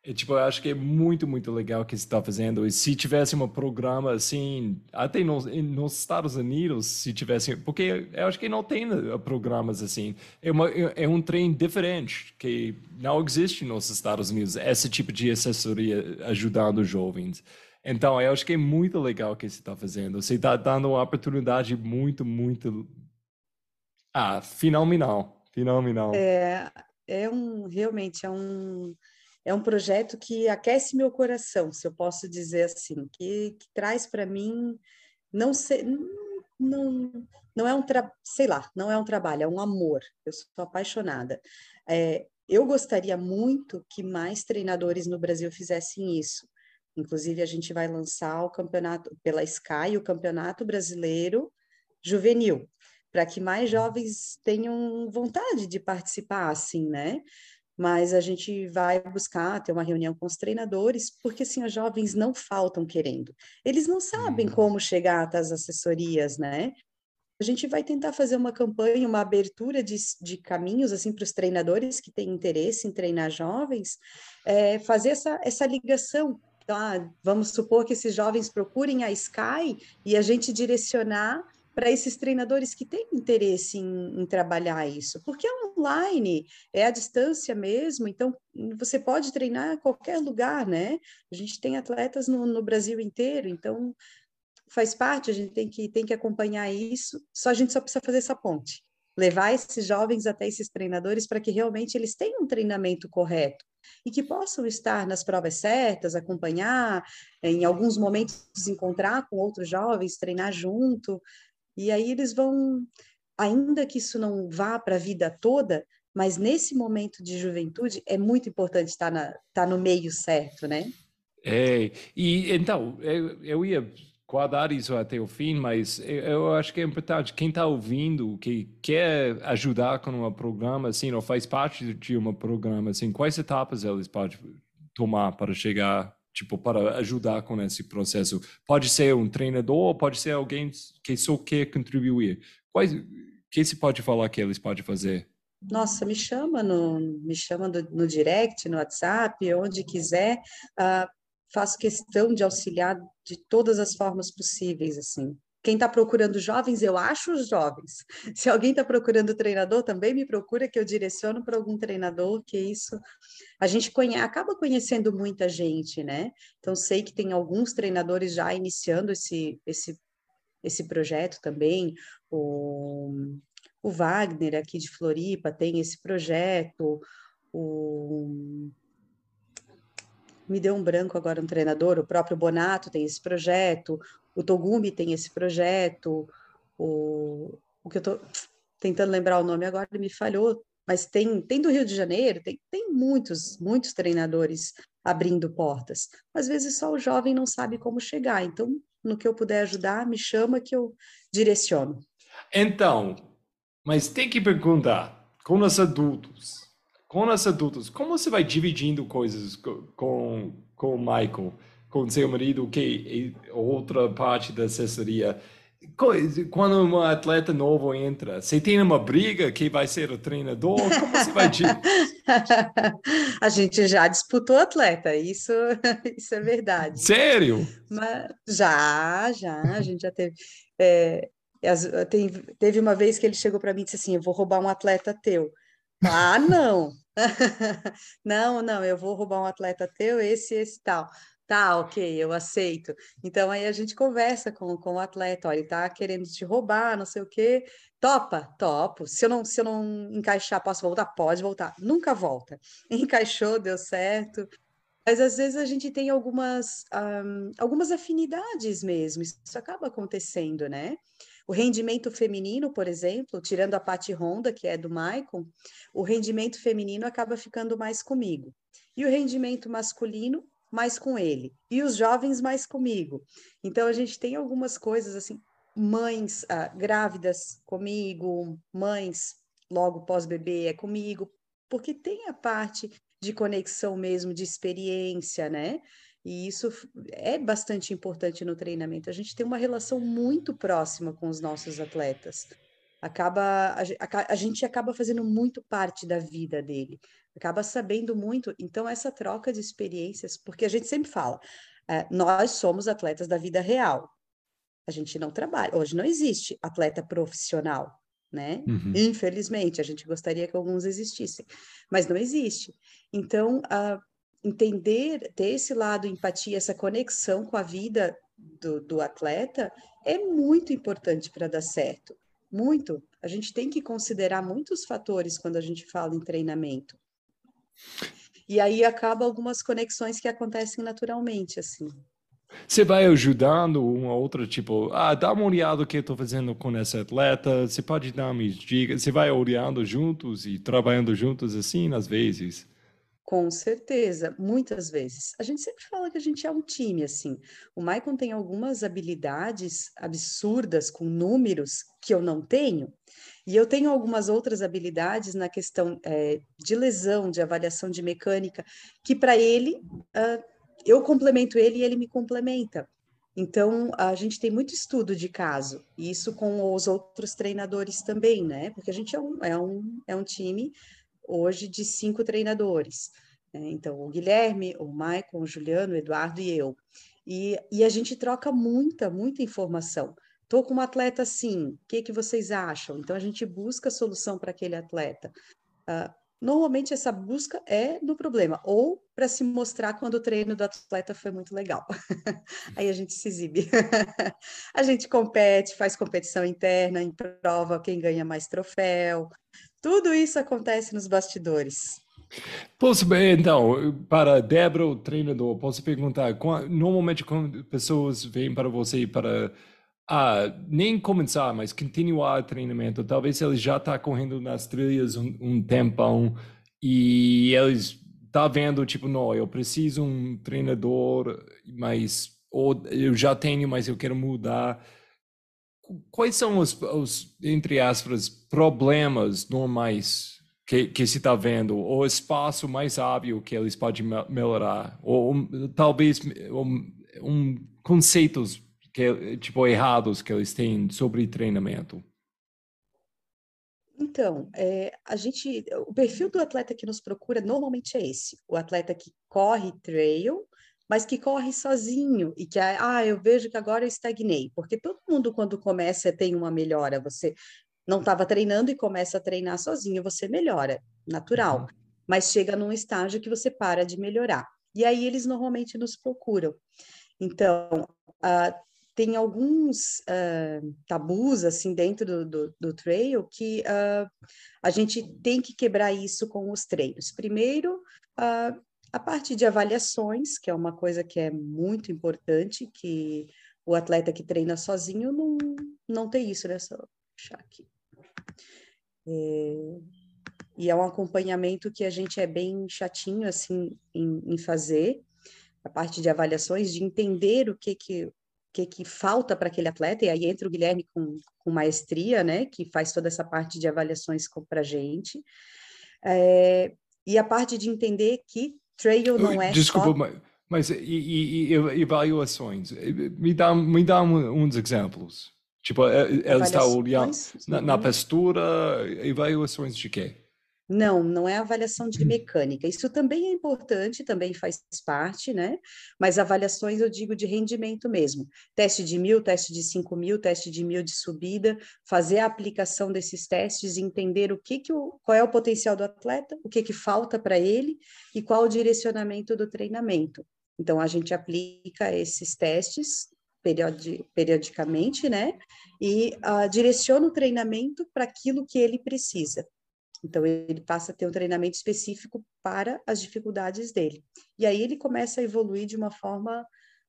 é, tipo, eu acho que é muito, muito legal o que você está fazendo. E se tivesse um programa assim, até nos, nos Estados Unidos, se tivesse. Porque eu acho que não tem né, programas assim. É, uma, é um trem diferente, que não existe nos Estados Unidos, esse tipo de assessoria ajudando jovens. Então, eu acho que é muito legal o que você está fazendo. Você está dando uma oportunidade muito, muito. Ah, fenomenal. Fenomenal. É, é um. Realmente, é um é um projeto que aquece meu coração, se eu posso dizer assim, que, que traz para mim não sei, não, não é um sei lá, não é um trabalho, é um amor. Eu sou apaixonada. É, eu gostaria muito que mais treinadores no Brasil fizessem isso. Inclusive, a gente vai lançar o campeonato pela Sky, o Campeonato Brasileiro Juvenil, para que mais jovens tenham vontade de participar, assim, né? Mas a gente vai buscar ter uma reunião com os treinadores, porque assim, os jovens não faltam querendo. Eles não sabem uhum. como chegar até as assessorias, né? A gente vai tentar fazer uma campanha, uma abertura de, de caminhos assim para os treinadores que têm interesse em treinar jovens, é, fazer essa, essa ligação. Então, ah, vamos supor que esses jovens procurem a Sky e a gente direcionar para esses treinadores que têm interesse em, em, trabalhar isso, porque é online, é à distância mesmo, então você pode treinar em qualquer lugar, né? A gente tem atletas no, no Brasil inteiro, então faz parte, a gente tem que, tem que acompanhar isso, só a gente só precisa fazer essa ponte, levar esses jovens até esses treinadores para que realmente eles tenham um treinamento correto, e que possam estar nas provas certas, acompanhar, em alguns momentos encontrar com outros jovens, treinar junto, e aí eles vão, ainda que isso não vá para a vida toda, mas nesse momento de juventude é muito importante estar, na, estar no meio certo, né? É, e então, eu, eu ia guardar isso até o fim, mas eu acho que é importante, quem está ouvindo, que quer ajudar com um programa, assim, ou faz parte de um programa, assim, quais etapas eles podem tomar para chegar, tipo, para ajudar com esse processo? Pode ser um treinador, pode ser alguém que só quer contribuir. Quais, que se pode falar que eles podem fazer? Nossa, me chama no, me chama no, no direct, no WhatsApp, onde quiser. Uh, faço questão de auxiliar de todas as formas possíveis, assim. Quem está procurando jovens, eu acho os jovens. Se alguém está procurando treinador, também me procura que eu direciono para algum treinador, que isso a gente conhe... acaba conhecendo muita gente, né? Então sei que tem alguns treinadores já iniciando esse esse esse projeto também. O, o Wagner aqui de Floripa tem esse projeto. O me deu um branco agora um treinador, o próprio Bonato tem esse projeto, o Togumi tem esse projeto, o, o que eu estou tentando lembrar o nome agora me falhou, mas tem, tem do Rio de Janeiro, tem, tem muitos, muitos treinadores abrindo portas. Às vezes só o jovem não sabe como chegar, então no que eu puder ajudar, me chama que eu direciono. Então, mas tem que perguntar com os adultos, com os adultos, como você vai dividindo coisas com, com o Michael, com seu marido, que é outra parte da assessoria? Quando um atleta novo entra, você tem uma briga que vai ser o treinador? Como você vai A gente já disputou atleta, isso, isso é verdade. Sério? Mas, já, já, a gente já teve. É, tem, teve uma vez que ele chegou para mim e disse assim: Eu vou roubar um atleta teu. Ah, não! não, não, eu vou roubar um atleta teu, esse, esse tal. Tá, ok, eu aceito. Então aí a gente conversa com, com o atleta, olha, ele tá querendo te roubar, não sei o quê. Topa? Topo. Se eu não, se eu não encaixar, posso voltar? Pode voltar. Nunca volta. Encaixou, deu certo. Mas às vezes a gente tem algumas, um, algumas afinidades mesmo, isso acaba acontecendo, né? O rendimento feminino, por exemplo, tirando a parte Honda, que é do Maicon, o rendimento feminino acaba ficando mais comigo. E o rendimento masculino, mais com ele. E os jovens, mais comigo. Então, a gente tem algumas coisas assim, mães ah, grávidas comigo, mães logo pós-bebê é comigo, porque tem a parte de conexão mesmo, de experiência, né? E isso é bastante importante no treinamento. A gente tem uma relação muito próxima com os nossos atletas. Acaba, a, a gente acaba fazendo muito parte da vida dele, acaba sabendo muito. Então, essa troca de experiências, porque a gente sempre fala, é, nós somos atletas da vida real. A gente não trabalha, hoje não existe atleta profissional, né? Uhum. Infelizmente, a gente gostaria que alguns existissem, mas não existe. Então, uh, entender, ter esse lado empatia, essa conexão com a vida do, do atleta é muito importante para dar certo. Muito. A gente tem que considerar muitos fatores quando a gente fala em treinamento. E aí acaba algumas conexões que acontecem naturalmente, assim. Você vai ajudando uma outra, tipo, ah, dá uma olhada o que eu estou fazendo com essa atleta, você pode dar me dicas, você vai olhando juntos e trabalhando juntos assim, às vezes. Com certeza, muitas vezes. A gente sempre fala que a gente é um time, assim. O Maicon tem algumas habilidades absurdas com números que eu não tenho, e eu tenho algumas outras habilidades na questão é, de lesão, de avaliação de mecânica, que para ele, uh, eu complemento ele e ele me complementa. Então, a gente tem muito estudo de caso, e isso com os outros treinadores também, né? Porque a gente é um, é um, é um time hoje de cinco treinadores. Né? Então, o Guilherme, o Maicon, o Juliano, o Eduardo e eu. E, e a gente troca muita, muita informação. Estou com um atleta assim, o que, que vocês acham? Então, a gente busca solução para aquele atleta. Uh, normalmente, essa busca é no problema, ou para se mostrar quando o treino do atleta foi muito legal. Aí a gente se exibe. a gente compete, faz competição interna, em prova quem ganha mais troféu, tudo isso acontece nos bastidores. Posso, então, para Débora, o treinador, posso perguntar, normalmente quando pessoas vêm para você para ah, nem começar, mas continuar o treinamento, talvez ele já está correndo nas trilhas um, um tempão e eles tá vendo, tipo, não, eu preciso um treinador, mas ou eu já tenho, mas eu quero mudar. Quais são os, os entre aspas, problemas normais que, que se está vendo, o espaço mais hábil que eles podem melhorar, ou um, talvez um, um, conceitos que, tipo, errados que eles têm sobre treinamento? Então, é, a gente, o perfil do atleta que nos procura normalmente é esse, o atleta que corre trail, mas que corre sozinho e que, ah, eu vejo que agora eu estagnei, porque todo mundo quando começa tem uma melhora, você não estava treinando e começa a treinar sozinho, você melhora, natural. Uhum. Mas chega num estágio que você para de melhorar. E aí eles normalmente nos procuram. Então, uh, tem alguns uh, tabus assim dentro do, do, do trail que uh, a gente tem que quebrar isso com os treinos. Primeiro, a parte de avaliações, que é uma coisa que é muito importante, que o atleta que treina sozinho não, não tem isso, né? Só puxar aqui. É, e é um acompanhamento que a gente é bem chatinho assim em, em fazer a parte de avaliações, de entender o que que que, que falta para aquele atleta, e aí entra o Guilherme com, com maestria, né, que faz toda essa parte de avaliações para a gente, é, e a parte de entender que trail não é Desculpa, só... mas, mas e, e, e, avaliações, me dá, me dá uns exemplos. Tipo, é, ela está olhando na, na postura, avaliações de quê? Não, não é avaliação de mecânica. Isso também é importante, também faz parte, né? Mas avaliações eu digo de rendimento mesmo. Teste de mil, teste de cinco mil, teste de mil de subida, fazer a aplicação desses testes, entender o que, que o, qual é o potencial do atleta, o que, que falta para ele e qual o direcionamento do treinamento. Então, a gente aplica esses testes periodi periodicamente, né? E uh, direciona o treinamento para aquilo que ele precisa. Então, ele passa a ter um treinamento específico para as dificuldades dele. E aí ele começa a evoluir de uma forma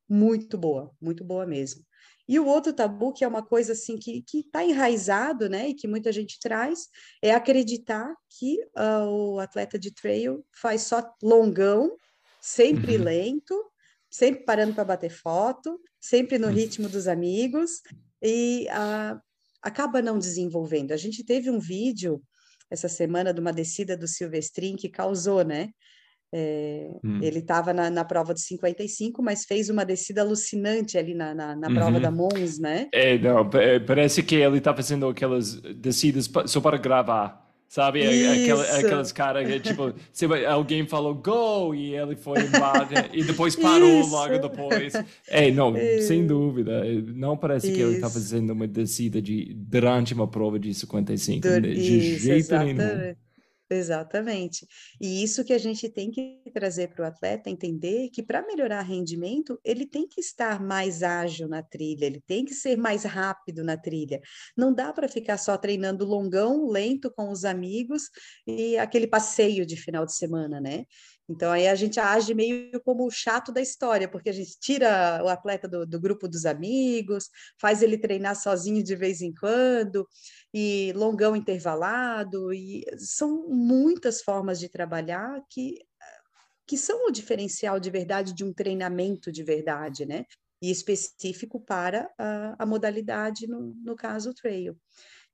muito boa, muito boa mesmo. E o outro tabu, que é uma coisa assim que está enraizado, né, e que muita gente traz, é acreditar que uh, o atleta de trail faz só longão, sempre uhum. lento, sempre parando para bater foto, sempre no ritmo dos amigos, e uh, acaba não desenvolvendo. A gente teve um vídeo essa semana de uma descida do Silvestrin que causou, né? É, hum. Ele estava na, na, prova de 55, mas fez uma descida alucinante ali na, na, na prova uhum. da Mons, né? É, não, parece que ele está fazendo aquelas descidas só para gravar. Sabe, Aquela, aquelas caras que, tipo, alguém falou go e ele foi embora e depois parou Isso. logo depois. É, não, Isso. sem dúvida. Não parece Isso. que ele está fazendo uma descida de, durante uma prova de 55. De jeito exatamente. nenhum. Exatamente. E isso que a gente tem que trazer para o atleta entender que para melhorar rendimento, ele tem que estar mais ágil na trilha, ele tem que ser mais rápido na trilha. Não dá para ficar só treinando longão, lento com os amigos e aquele passeio de final de semana, né? Então, aí a gente age meio como o chato da história, porque a gente tira o atleta do, do, grupo dos amigos, faz ele treinar sozinho de vez em quando, e longão intervalado, e são muitas formas de trabalhar que, que são o diferencial de verdade de um treinamento de verdade, né? E específico para a, a modalidade, no, no caso, o trail.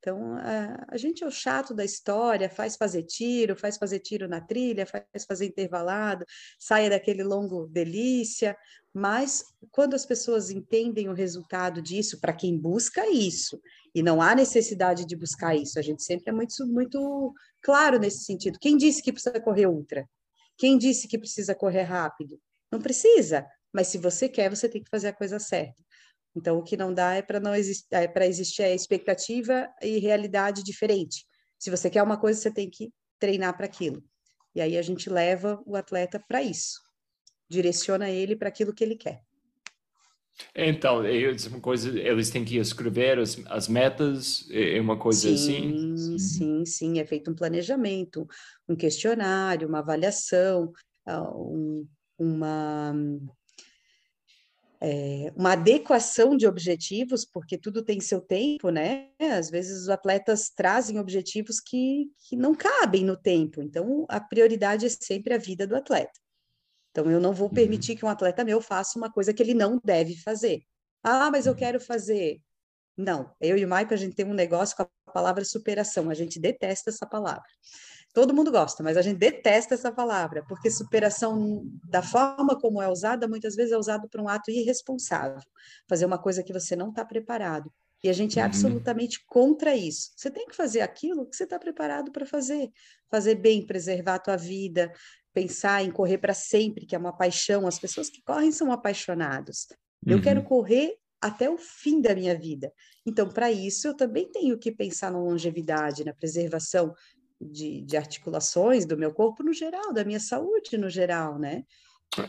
Então, a, a, gente é o chato da história, faz fazer tiro, faz fazer tiro na trilha, faz fazer intervalado, saia daquele longo delícia, mas quando as pessoas entendem o resultado disso, para quem busca isso, e não há necessidade de buscar isso, a gente sempre é muito, muito claro nesse sentido. Quem disse que precisa correr ultra? Quem disse que precisa correr rápido? Não precisa, mas se você quer, você tem que fazer a coisa certa. Então, o que não dá é para não existir, é para existir a expectativa e realidade diferente. Se você quer uma coisa, você tem que treinar para aquilo. E aí a gente leva o atleta para isso, direciona ele para aquilo que ele quer. Então, é uma coisa, eles têm que escrever as, as metas, é, é uma coisa sim, assim? Sim, sim, sim, é feito um planejamento, um questionário, uma avaliação, ah, um, uma, é, uma adequação de objetivos, porque tudo tem seu tempo, né? Às vezes os atletas trazem objetivos que, que não cabem no tempo, então a prioridade é sempre a vida do atleta. Então, eu não vou uhum. permitir que um atleta meu faça uma coisa que ele não deve fazer. Ah, mas eu uhum. quero fazer. Não, eu e o Maicon, a gente tem um negócio com a palavra superação, a gente detesta essa palavra. Todo mundo gosta, mas a gente detesta essa palavra, porque superação, da forma como é usada, muitas vezes é usado para um ato irresponsável, fazer uma coisa que você não está preparado. E a gente é uhum. absolutamente contra isso. Você tem que fazer aquilo que você está preparado para fazer. Fazer bem, preservar a tua vida, pensar em correr para sempre, que é uma paixão. As pessoas que correm são apaixonados. Eu uhum. quero correr até o fim da minha vida. Então, para isso, eu também tenho que pensar na longevidade, na preservação de, de, articulações do meu corpo no geral, da minha saúde no geral, né?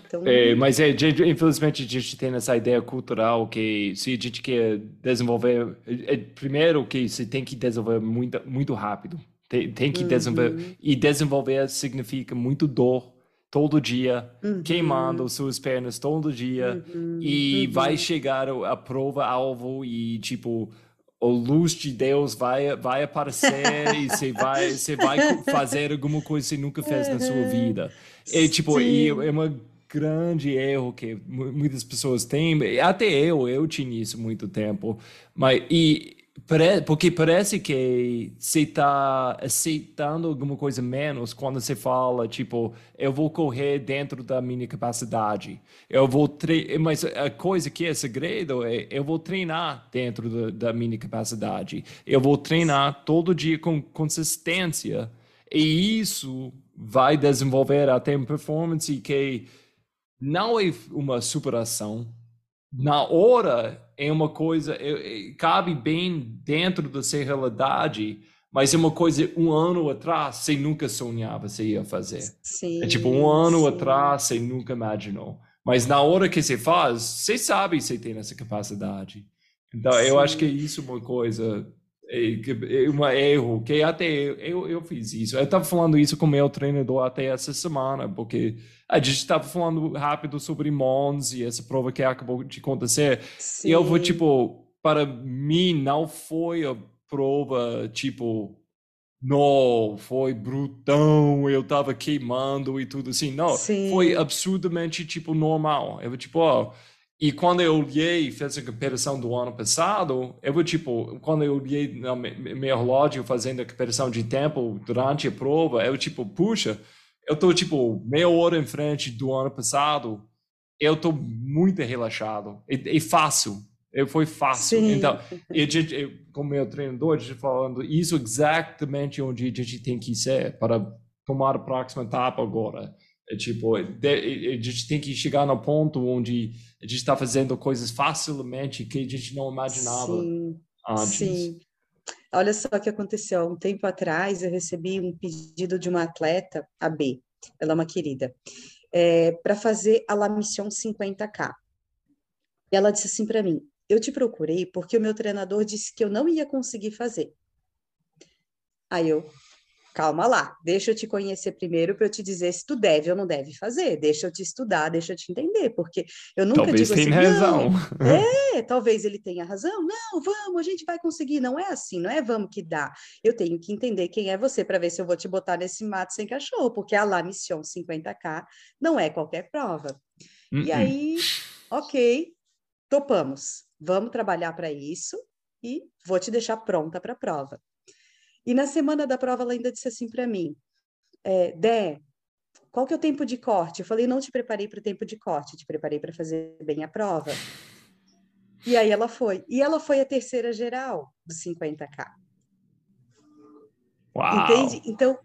Então... É, mas é, infelizmente a gente tem essa ideia cultural que se a gente quer desenvolver, é, é, primeiro que você tem que desenvolver muito, muito rápido. Tem, tem que uhum. desenvolver. E desenvolver significa muito dor todo dia, uhum. queimando suas pernas todo dia. Uhum. E uhum. vai chegar a prova alvo e tipo a luz de Deus vai, vai aparecer e você vai, você vai fazer alguma coisa que você nunca fez na sua vida. É tipo, e é uma grande erro que muitas pessoas têm, até eu, eu tinha isso muito tempo, mas e porque parece que você está aceitando alguma coisa menos quando você fala, tipo, eu vou correr dentro da minha capacidade. Eu vou mas a coisa que é segredo é eu vou treinar dentro da, da minha capacidade. Eu vou treinar todo dia com consistência. E isso vai desenvolver até uma performance que não é uma superação. Na hora é uma coisa, é, é, cabe bem dentro da sua realidade, mas é uma coisa um ano atrás você nunca sonhava você ia fazer. Sim, é tipo um ano sim. atrás você nunca imaginou. Mas na hora que você faz, você sabe que você tem essa capacidade. Então sim. eu acho que isso é uma coisa é, é um erro que até eu, eu fiz isso. Eu estava falando isso com meu treinador até essa semana, porque a gente estava falando rápido sobre Mons e essa prova que acabou de acontecer. Sim. E eu vou, tipo, para mim não foi a prova, tipo, não, foi brutão, eu tava queimando e tudo assim. Não, Sim. foi absurdamente, tipo, normal. Eu, tipo, ó, e quando eu olhei, fiz a comparação do ano passado, eu vou tipo, quando eu olhei no meu relógio fazendo a comparação de tempo durante a prova, eu tipo, puxa, eu tô tipo meia hora em frente do ano passado, eu tô muito relaxado e, e fácil. Eu foi fácil. Sim. Então, gente, eu, como meu treinador, a gente falando isso exatamente onde a gente tem que ser para tomar a próxima etapa agora. É tipo, a gente tem que chegar no ponto onde a gente está fazendo coisas facilmente que a gente não imaginava sim, antes. Sim. Olha só o que aconteceu. Um tempo atrás, eu recebi um pedido de uma atleta, a B, ela é uma querida, é, para fazer a La Mission 50K. E ela disse assim para mim: Eu te procurei porque o meu treinador disse que eu não ia conseguir fazer. Aí eu, calma lá, deixa eu te conhecer primeiro para eu te dizer se tu deve ou não deve fazer, deixa eu te estudar, deixa eu te entender, porque eu nunca talvez digo assim, razão. é, talvez ele tenha razão, não, vamos, a gente vai conseguir, não é assim, não é vamos que dá, eu tenho que entender quem é você para ver se eu vou te botar nesse mato sem cachorro, porque a La Mission 50K não é qualquer prova. Uh -uh. E aí, ok, topamos, vamos trabalhar para isso e vou te deixar pronta para a prova. E na semana da prova ela ainda disse assim para mim, é, Dé, qual que é o tempo de corte? Eu falei, não te preparei para o tempo de corte, te preparei para fazer bem a prova. E aí ela foi. E ela foi a terceira geral dos 50K. Uau. Entende? Então,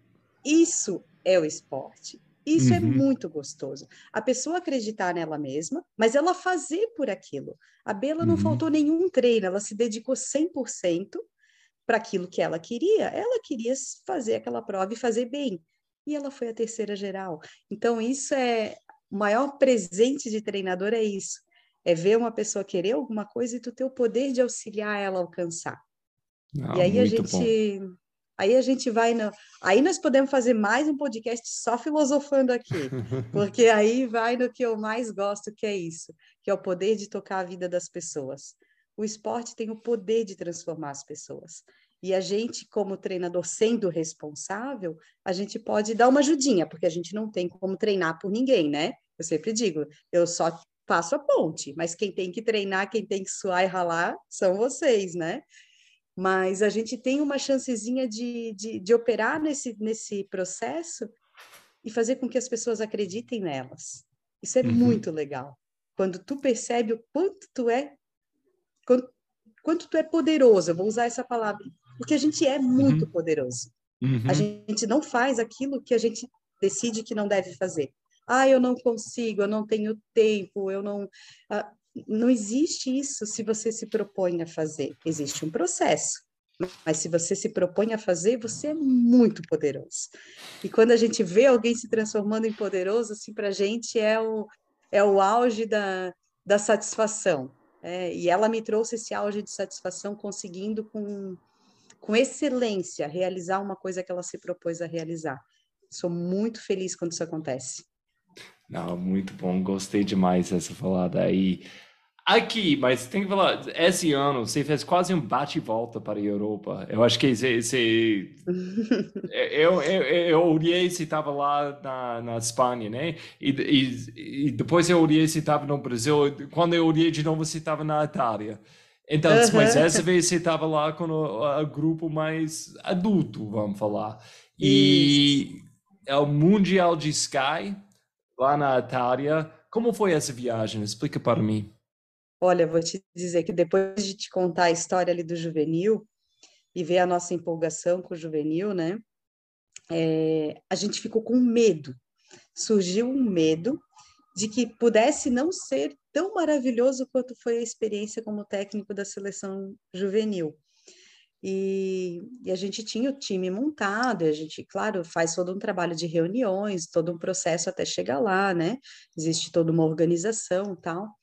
isso é o esporte. Isso é uhum. é muito gostoso. A pessoa acreditar nela mesma, mas ela fazer por aquilo. A Bela uhum. não faltou nenhum treino, ela se dedicou 100% para aquilo que ela queria. Ela queria fazer aquela prova e fazer bem. E ela foi a terceira geral. Então, isso é o maior presente de treinador é isso. É ver uma pessoa querer alguma coisa e tu ter o poder de auxiliar ela a alcançar. Não, e aí a gente bom. aí a gente vai no, aí nós podemos fazer mais um podcast só filosofando aqui, porque aí vai no que eu mais gosto, que é isso, que é o poder de tocar a vida das pessoas. O esporte tem o poder de transformar as pessoas. E a gente, como treinador, sendo responsável, a gente pode dar uma ajudinha, porque a gente não tem como treinar por ninguém, né? Eu sempre digo, eu só faço a ponte, mas quem tem que treinar, quem tem que suar e ralar são vocês, né? Mas a gente tem uma chancezinha de, de, de operar nesse, nesse processo e fazer com que as pessoas acreditem nelas. Isso é uhum. muito legal. Quando tu percebe o quanto tu é quanto, quanto tu é poderoso, eu vou usar essa palavra, porque a gente é muito uhum. poderoso. Uhum. A gente não faz aquilo que a gente decide que não deve fazer. Ah, eu não consigo, eu não tenho tempo, eu não. Ah, não existe isso se você se propõe a fazer. Existe um processo. Mas se você se propõe a fazer, você é muito poderoso. E quando a gente vê alguém se transformando em poderoso, assim, para a gente é o, é o auge da, da satisfação. É, e ela me trouxe esse auge de satisfação conseguindo com com excelência realizar uma coisa que ela se propôs a realizar. Sou muito feliz quando isso acontece. Não, muito bom, gostei demais dessa falada aí. Aqui, mas tem que falar, esse ano você fez quase um bate-volta para a Europa. Eu acho que você. você eu, eu, eu olhei se estava lá na, na Espanha, né? E, e, e depois eu olhei se estava no Brasil. Quando eu olhei de novo, você estava na Itália. Então, uhum. mas essa vez você estava lá com o, o, grupo mais adulto, vamos falar. E Isso. é o Mundial de Sky, lá na Itália. Como foi essa viagem? Explica para mim. Olha, vou te dizer que depois de te contar a história ali do juvenil e ver a nossa empolgação com o juvenil, né? É, a gente ficou com medo. Surgiu um medo de que pudesse não ser tão maravilhoso quanto foi a experiência como técnico da seleção juvenil. E, e, a gente tinha o time montado, e a gente, claro, faz todo um trabalho de reuniões, todo um processo até chegar lá, né? Existe toda uma organização tal.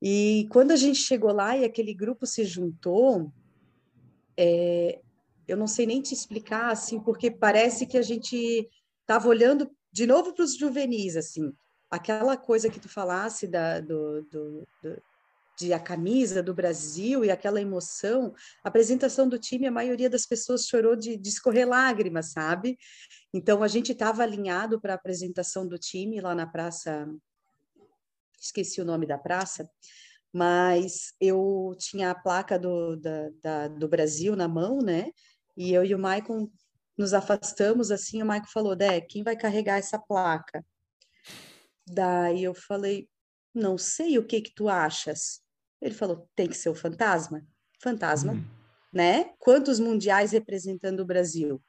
E quando a gente chegou lá e aquele grupo se juntou, é, eu não sei nem te explicar, assim, porque parece que a gente estava olhando de novo para os juvenis, assim, aquela coisa que tu falasse da, do, do, do, de a camisa do Brasil e aquela emoção, a apresentação do time, a maioria das pessoas chorou de, de escorrer lágrimas, sabe? Então a gente estava alinhado para a apresentação do time lá na praça, esqueci o nome da praça, mas eu tinha a placa do, da, da, do Brasil na mão, né? E eu e o Maicon nos afastamos assim, o Maicon falou, Dé, quem vai carregar essa placa? Daí eu falei, não sei o que que tu achas. Ele falou, tem que ser o fantasma. Fantasma, uhum. né? Quantos mundiais representando o Brasil?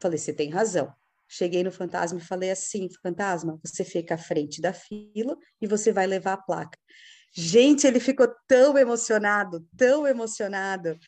Falei, você tem razão. Cheguei no fantasma e falei assim, fantasma, você fica à frente da fila e você vai levar a placa. Gente, ele ficou tão emocionado, tão emocionado,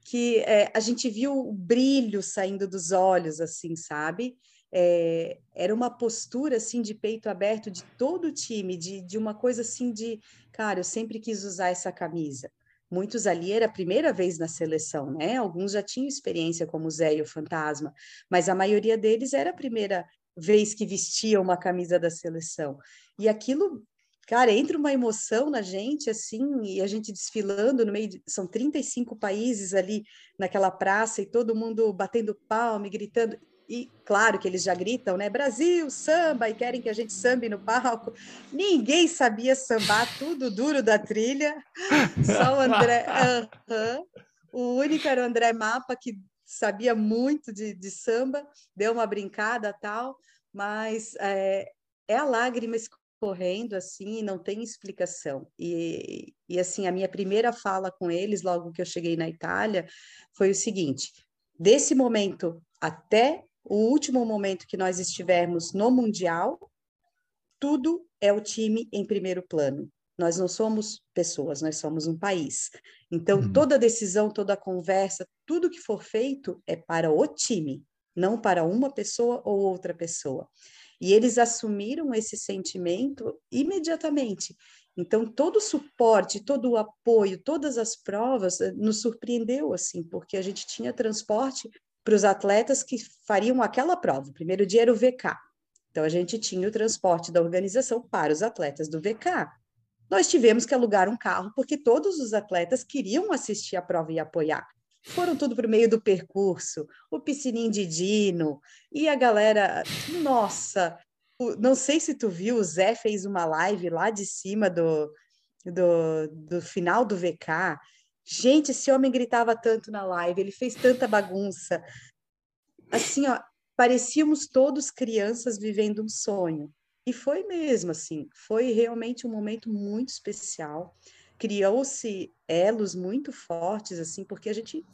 que é, a gente viu o brilho saindo dos olhos, assim, sabe? é, era uma postura assim de peito aberto de todo o time, de, de uma coisa assim de, cara, eu sempre quis usar essa camisa. Muitos ali era a primeira vez na seleção, né? Alguns já tinham experiência como o Zé e o Fantasma, mas a maioria deles era a primeira vez que vestia uma camisa da seleção. E aquilo, cara, entra uma emoção na gente, assim, e a gente desfilando no meio de. São 35 países ali naquela praça e todo mundo batendo palma e gritando e claro que eles já gritam, né? Brasil, samba, e querem que a gente sambe no palco. Ninguém sabia sambar, tudo duro da trilha. Só o André. Uh -huh. O único era o André Mapa, que sabia muito de, de samba, deu uma brincada tal, mas é, é a lágrima escorrendo assim, não tem explicação. E, e assim, a minha primeira fala com eles, logo que eu cheguei na Itália, foi o seguinte: desse momento até o último momento que nós estivermos no Mundial, tudo é o time em primeiro plano. Nós não somos pessoas, nós somos um país. Então, uhum. toda decisão, toda conversa, tudo que for feito é para o time, não para uma pessoa ou outra pessoa. E eles assumiram esse sentimento imediatamente. Então, todo o suporte, todo o apoio, todas as provas eh, nos surpreendeu, assim, porque a gente tinha transporte para os atletas que fariam aquela prova. O primeiro dia era o VK. Então, a gente tinha o transporte da organização para os atletas do VK. Nós tivemos que alugar um carro, porque todos os atletas queriam assistir a prova e apoiar. Foram tudo para o meio do percurso, o piscininho de Dino, e a galera, nossa, não sei se tu viu, o Zé fez uma live lá de cima do, do, do final do VK. Gente, esse homem gritava tanto na live, ele fez tanta bagunça. Assim, ó, parecíamos todos crianças vivendo um sonho. E foi mesmo, assim, foi realmente um momento muito especial. Criou-se elos muito fortes, assim, porque a gente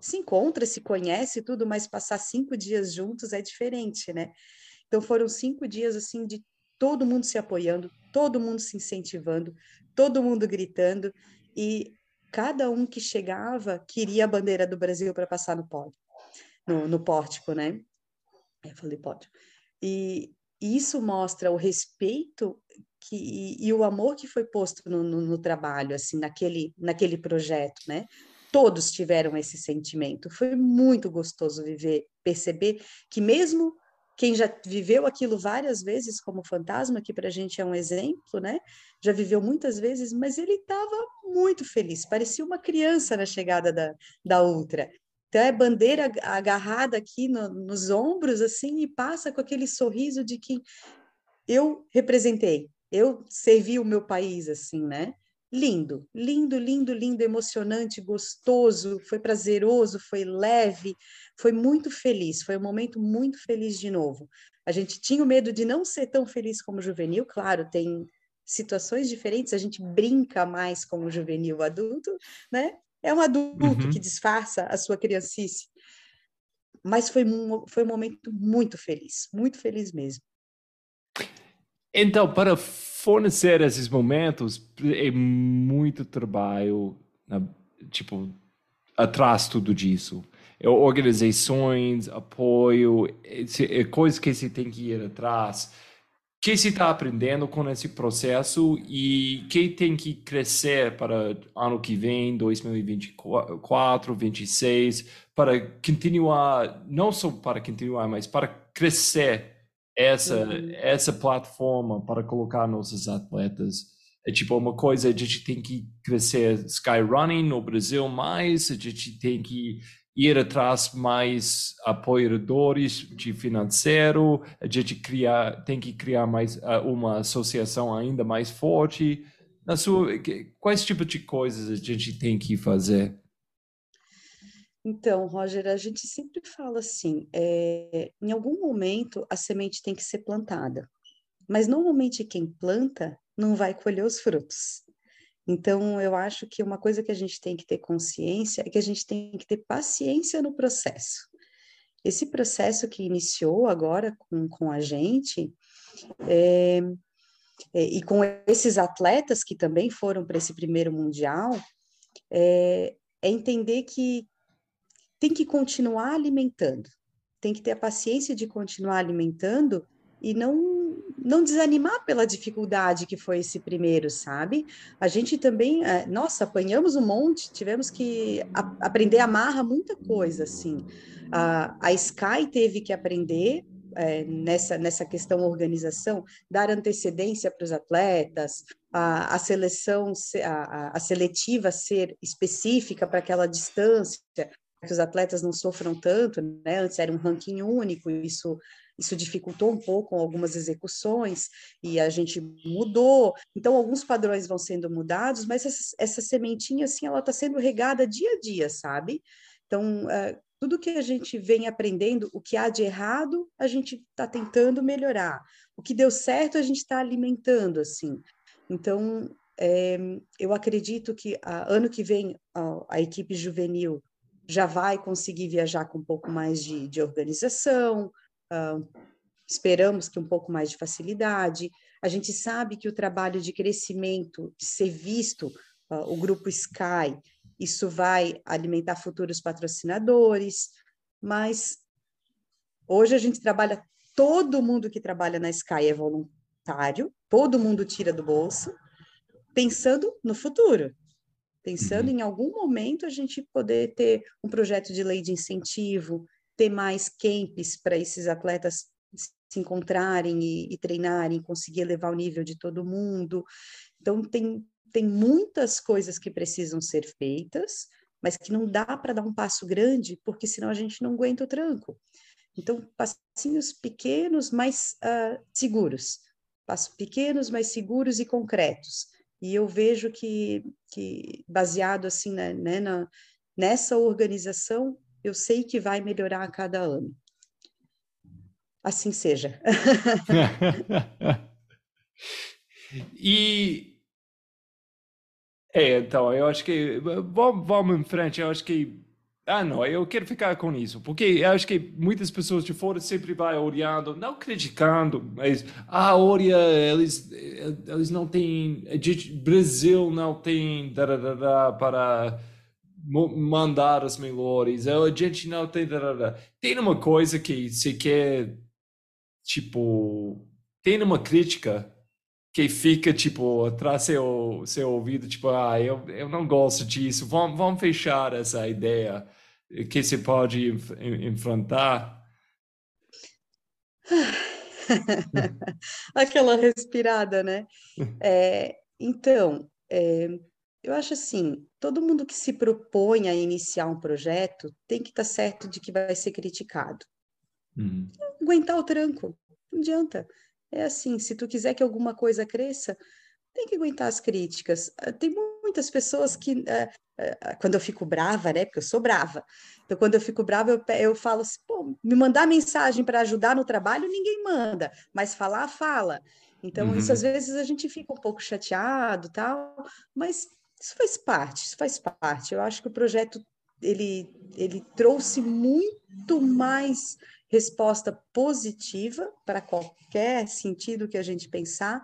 se encontra, se conhece tudo, mas passar cinco dias juntos é diferente, né? Então foram cinco dias assim de todo mundo se apoiando, todo mundo se incentivando, todo mundo gritando e cada um que chegava queria a bandeira do Brasil para passar no pódio, no, no pórtico, né? Eu falei pódio. E, isso mostra o respeito que, e, e, o amor que foi posto no, no, no, trabalho, assim, naquele, naquele projeto, né? Todos tiveram esse sentimento. Foi muito gostoso viver, perceber que mesmo quem já viveu aquilo várias vezes como fantasma, que para a gente é um exemplo, né? Já viveu muitas vezes, mas ele estava muito feliz, parecia uma criança na chegada da, da Ultra. Então é bandeira agarrada aqui no, nos ombros, assim, e passa com aquele sorriso de que eu representei, eu servi o meu país, assim, né? Lindo, lindo, lindo, lindo, emocionante, gostoso, foi prazeroso, foi leve, foi muito feliz, foi um momento muito feliz de novo. A gente tinha o medo de não ser tão feliz como juvenil, claro, tem situações diferentes, a gente brinca mais como juvenil adulto, né? É um adulto uhum. que disfarça a sua criancice. Mas foi um, foi um momento muito feliz, muito feliz mesmo. Então, para fornecer esses momentos é muito trabalho, né? tipo, atrás tudo disso. É organizações, apoio, é, coisas que você tem que ir atrás. O que você está aprendendo com esse processo e que tem que crescer para ano que vem, 2024, 2026, para continuar, não só para continuar, mas para crescer essa uhum. essa plataforma para colocar nossos atletas é tipo uma coisa a gente tem que crescer skyrunning no Brasil mais a gente tem que ir atrás mais apoiadores de financeiro a gente criar tem que criar mais ah, uma associação ainda mais forte na sua quais tipos de coisas a gente tem que fazer então, Roger, a gente sempre fala assim: é, em algum momento a semente tem que ser plantada, mas normalmente quem planta não vai colher os frutos. Então, eu acho que uma coisa que a gente tem que ter consciência é que a gente tem que ter paciência no processo. Esse processo que iniciou agora com, com a gente, é, é, e com esses atletas que também foram para esse primeiro Mundial, é, é entender que tem que continuar alimentando, tem que ter a paciência de continuar alimentando e não não desanimar pela dificuldade que foi esse primeiro, sabe? A gente também, é, nossa, apanhamos um monte, tivemos que a, aprender a amarra muita coisa, assim. A, a Sky teve que aprender é, nessa, nessa questão organização, dar antecedência para os atletas, a, a seleção, a, a seletiva ser específica para aquela distância, que os atletas não sofram tanto, né? Antes era um ranking único, isso isso dificultou um pouco algumas execuções e a gente mudou. Então alguns padrões vão sendo mudados, mas essa, essa sementinha assim, ela está sendo regada dia a dia, sabe? Então é, tudo que a gente vem aprendendo, o que há de errado, a gente está tentando melhorar. O que deu certo, a gente está alimentando, assim. Então, é, eu acredito que ano que vem a equipe juvenil já vai conseguir viajar com um pouco mais de, de organização, uh, esperamos que um pouco mais de facilidade. A gente sabe que o trabalho de crescimento, de ser visto, uh, o grupo Sky, isso vai alimentar futuros patrocinadores, mas hoje a gente trabalha, todo mundo que trabalha na Sky é voluntário, todo mundo tira do bolso, pensando no futuro, pensando uhum. em algum momento a gente poder ter um projeto de lei de incentivo, ter mais camps para esses atletas se encontrarem e, e, treinarem, conseguir elevar o nível de todo mundo. Então, tem, tem muitas coisas que precisam ser feitas, mas que não dá para dar um passo grande, porque senão a gente não aguenta o tranco. Então, passinhos pequenos, mas uh, seguros. Passos pequenos, mas seguros e concretos. E eu vejo que, que baseado assim né, né, na, nessa organização, eu sei que vai melhorar a cada ano. Assim seja. e é, então, eu acho que vamos, vamos em frente, eu acho que ah, não, eu quero ficar com isso, porque eu acho que muitas pessoas de fora sempre vai olhando, não criticando, mas ah, olha, eles eles não têm, Brasil não tem para mandar os melhores, a gente não tem tem uma coisa que se quer tipo tem uma crítica que fica, tipo, atrás seu, seu ouvido, tipo, ah, eu, eu não gosto disso, vamos, vamos fechar essa ideia que se pode enf enfrentar? Aquela respirada, né? É, então, é, eu acho assim, todo mundo que se propõe a iniciar um projeto tem que estar tá certo de que vai ser criticado. Uhum. Aguentar o tranco, não adianta. É assim, se tu quiser que alguma coisa cresça, tem que aguentar as críticas. Ah, tem muitas pessoas que, uh, uh, quando eu fico brava, né, porque eu sou brava, então quando eu fico brava, eu, eu falo assim, pô, me mandar mensagem para ajudar no trabalho, ninguém manda, mas falar, fala. Então, uhum. isso às vezes a gente fica um pouco chateado, tal, mas isso faz parte, isso faz parte. Eu acho que o projeto, ele, ele trouxe muito mais resposta positiva para qualquer sentido que a gente pensar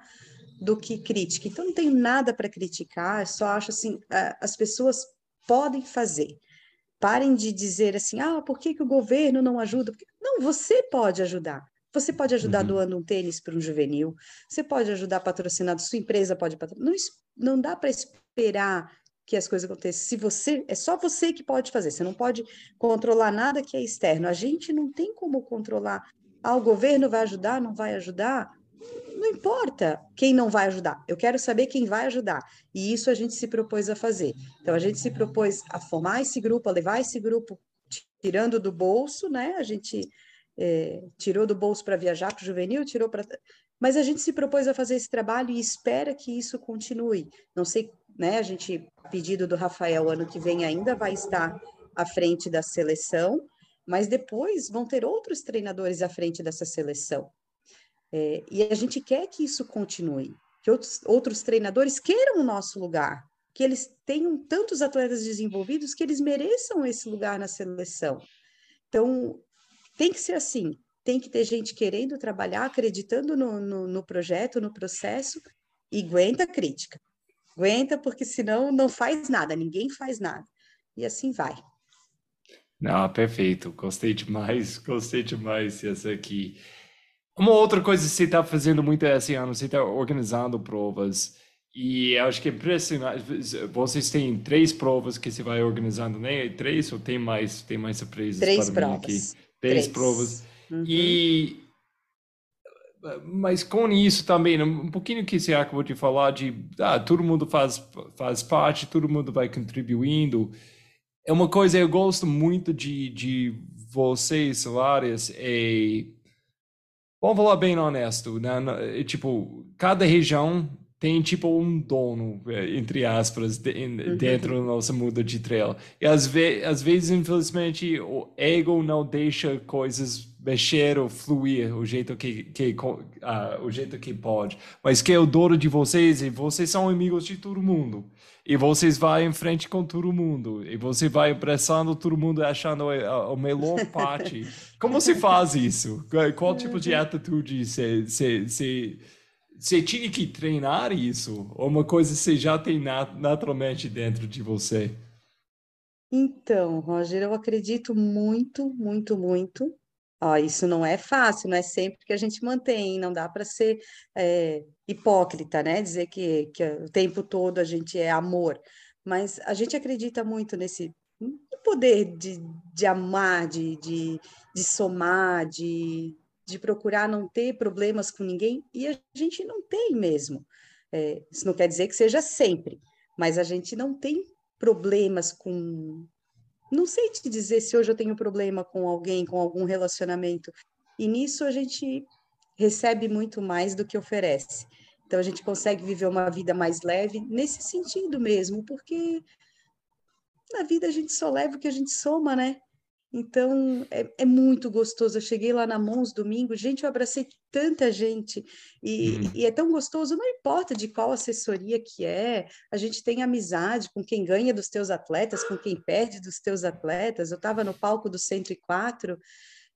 do que crítica. Então, não tenho nada para criticar, só acho assim: as pessoas podem fazer. Parem de dizer assim, ah, por que, que o governo não ajuda? Não, você pode ajudar. Você pode ajudar uhum. doando um tênis para um juvenil, você pode ajudar patrocinando, sua empresa pode patrocinar. Não, não dá para esperar que as coisas aconteçam. Se você, é só você que pode fazer, você não pode controlar nada que é externo. A gente não tem como controlar. Ah, o governo vai ajudar, não vai ajudar? Não importa quem não vai ajudar, eu quero saber quem vai ajudar. E isso a gente se propôs a fazer. Então, a gente se propôs a formar esse grupo, a levar esse grupo tirando do bolso, né? A gente é, tirou do bolso para viajar para o juvenil, tirou para. Mas a gente se propôs a fazer esse trabalho e espera que isso continue. Não sei né? A gente, pedido do Rafael, ano que vem ainda vai estar à frente da seleção, mas depois vão ter outros treinadores à frente dessa seleção. É, e a gente quer que isso continue, que outros, outros treinadores queiram o nosso lugar, que eles tenham tantos atletas desenvolvidos que eles mereçam esse lugar na seleção. Então, tem que ser assim, tem que ter gente querendo trabalhar, acreditando no, no, no projeto, no processo, e aguenta a crítica. Aguenta, porque senão não faz nada, ninguém faz nada. E assim vai. Não, perfeito. Gostei demais, gostei demais dessa aqui. Uma outra coisa que você está fazendo muito esse ano, você está organizando provas. E acho que é impressionante. Vocês têm três provas que você vai organizando, né? Três ou tem mais? Tem mais surpresas? Três provas. Três, Três, provas. Uhum. E mas com isso também, um pouquinho que você acabou de falar de ah, todo mundo faz, faz parte, todo mundo vai contribuindo. É uma coisa eu gosto muito de, de vocês, Solares, é vamos falar bem honesto, né? É, tipo, cada região tem tipo um dono, é, entre aspas, uhum. dentro da nossa muda de trail. E às, ve às vezes, infelizmente, o ego não deixa coisas mexer ou fluir o jeito que, que uh, o jeito que pode. Mas que é o dono de vocês e vocês são amigos de todo mundo. E vocês vão em frente com todo mundo. E você vai pressando todo mundo achando a, a melhor parte. Como se faz isso? Qual tipo de atitude você, você, você, você tinha que treinar isso? Ou uma coisa que você já tem naturalmente dentro de você? Então, Roger, eu acredito muito, muito, muito Ó, isso não é fácil, não é sempre que a gente mantém, não dá para ser é, hipócrita, né? Dizer que, que o tempo todo a gente é amor, mas a gente acredita muito nesse poder de, de amar, de, de, de somar, de, de procurar não ter problemas com ninguém, e a gente não tem mesmo. É, isso não quer dizer que seja sempre, mas a gente não tem problemas com não sei te dizer se hoje eu tenho problema com alguém, com algum relacionamento. E nisso a gente recebe muito mais do que oferece. Então a gente consegue viver uma vida mais leve nesse sentido mesmo, porque na vida a gente só leva o que a gente soma, né? Então, é, é, muito gostoso. Eu cheguei lá na Mons domingo, gente, eu abracei tanta gente e, uhum. e, é tão gostoso, não importa de qual assessoria que é, a gente tem amizade com quem ganha dos teus atletas, com quem perde dos teus atletas. Eu estava no palco do 104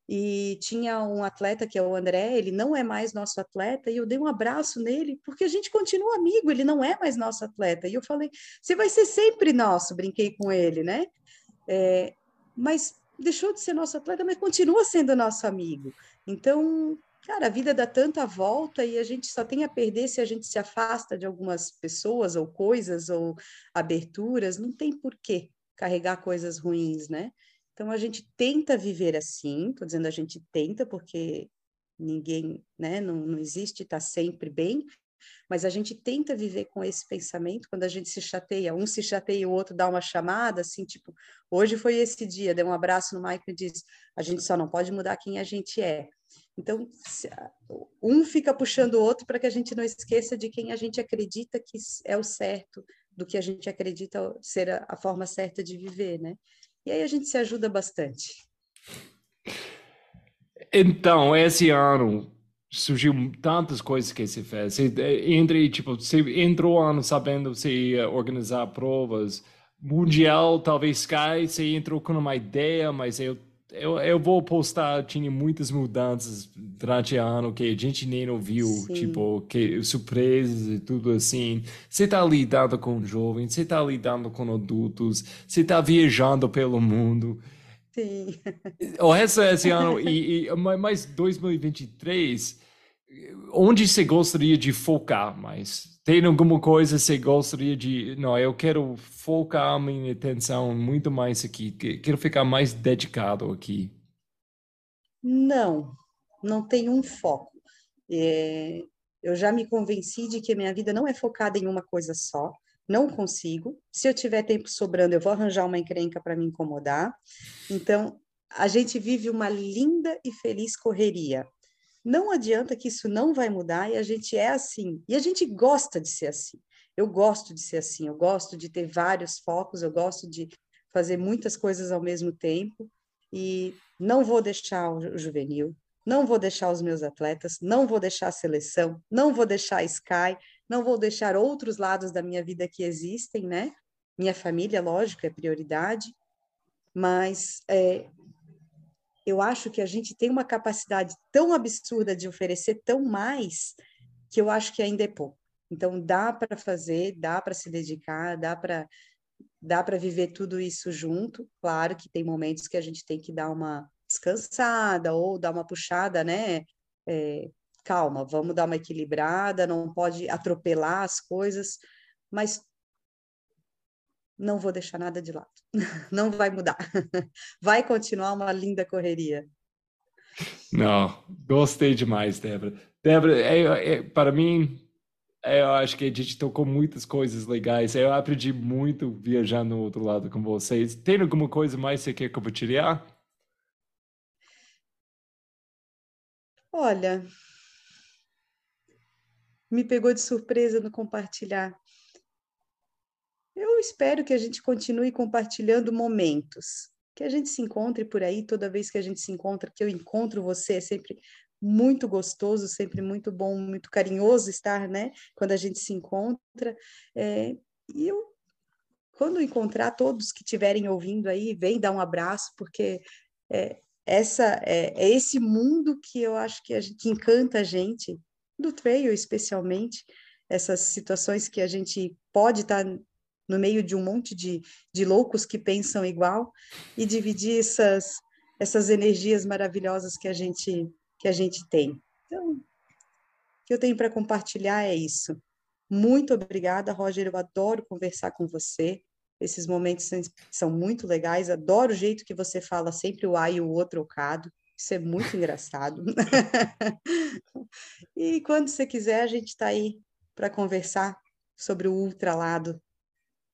e tinha um atleta que é o André, ele não é mais nosso atleta, e eu dei um abraço nele, porque a gente continua amigo, ele não é mais nosso atleta. E eu falei, você vai ser sempre nosso, brinquei com ele, né? É, mas deixou de ser nosso atleta, mas continua sendo nosso amigo. Então, cara, a vida dá tanta volta e a gente só tem a perder se a gente se afasta de algumas pessoas ou coisas ou aberturas, não tem porquê carregar coisas ruins, né? Então a gente tenta viver assim, tô dizendo a gente tenta porque ninguém, né, não, não existe estar tá sempre bem, mas a gente tenta viver com esse pensamento quando a gente se chateia, um se chateia e o outro dá uma chamada, assim, tipo, hoje foi esse dia, deu um abraço no Michael e diz, a gente só não pode mudar quem a gente é. Então, um fica puxando o outro para que a gente não esqueça de quem a gente acredita que é o certo, do que a gente acredita ser a, a forma certa de viver, né? E aí a gente se ajuda bastante. Então, esse ano, surgiu tantas coisas que você fez. Você, eh, entre, tipo, você entrou ano sabendo ia organizar provas. Mundial, talvez Sky, você entrou com uma ideia, mas eu, eu, eu vou postar, tinha muitas mudanças durante o ano que a gente nem ouviu, Sim. tipo, que, surpresas e tudo assim. Você está lidando com jovens, você está lidando com adultos, você está viajando pelo mundo. Sim. O resto desse ano, e, e, mais 2023, onde você gostaria de focar mais? Tem alguma coisa que você gostaria de. Não, eu quero focar a minha atenção muito mais aqui, quero ficar mais dedicado aqui. Não, não tem um foco. É, eu já me convenci de que a minha vida não é focada em uma coisa só não consigo. Se eu tiver tempo sobrando, eu vou arranjar uma encrenca para me incomodar. Então, a gente vive uma linda e feliz correria. Não adianta que isso não vai mudar e a gente é assim. E a gente gosta de ser assim. Eu gosto de ser assim, eu gosto de ter vários focos, eu gosto de fazer muitas coisas ao mesmo tempo e não vou deixar o juvenil, não vou deixar os meus atletas, não vou deixar a seleção, não vou deixar a Sky, não vou deixar outros lados da minha vida que existem, né? Minha família, lógico, é prioridade, mas é, eu acho que a gente tem uma capacidade tão absurda de oferecer tão mais que eu acho que ainda é pouco. Então dá para fazer, dá para se dedicar, dá para dá para viver tudo isso junto. Claro que tem momentos que a gente tem que dar uma descansada ou dar uma puxada, né? É, calma, vamos dar uma equilibrada, não pode atropelar as coisas, mas não vou deixar nada de lado. Não vai mudar. Vai continuar uma linda correria. Não, gostei demais, Débora. Débora, é, é, para mim, é, eu acho que a gente tocou muitas coisas legais. Eu aprendi muito viajando no outro lado com vocês. Tem alguma coisa mais que você quer compartilhar? Olha, me pegou de surpresa no compartilhar. Espero que a gente continue compartilhando momentos, que a gente se encontre por aí toda vez que a gente se encontra, que eu encontro você, é sempre muito gostoso, sempre muito bom, muito carinhoso estar, né? Quando a gente se encontra. É, e eu, quando encontrar todos que estiverem ouvindo aí, vem dar um abraço, porque é, essa é, é, esse mundo que eu acho que, gente, que encanta a gente, do trail especialmente, essas situações que a gente pode estar no meio de um monte de, de loucos que pensam igual e dividir essas, essas energias maravilhosas que a gente que a gente tem. Então, o que eu tenho para compartilhar é isso. Muito obrigada, Roger. Eu adoro conversar com você. Esses momentos são muito legais. Adoro o jeito que você fala sempre o A e o outro trocado. Isso é muito engraçado. e quando você quiser, a gente está aí para conversar sobre o ultralado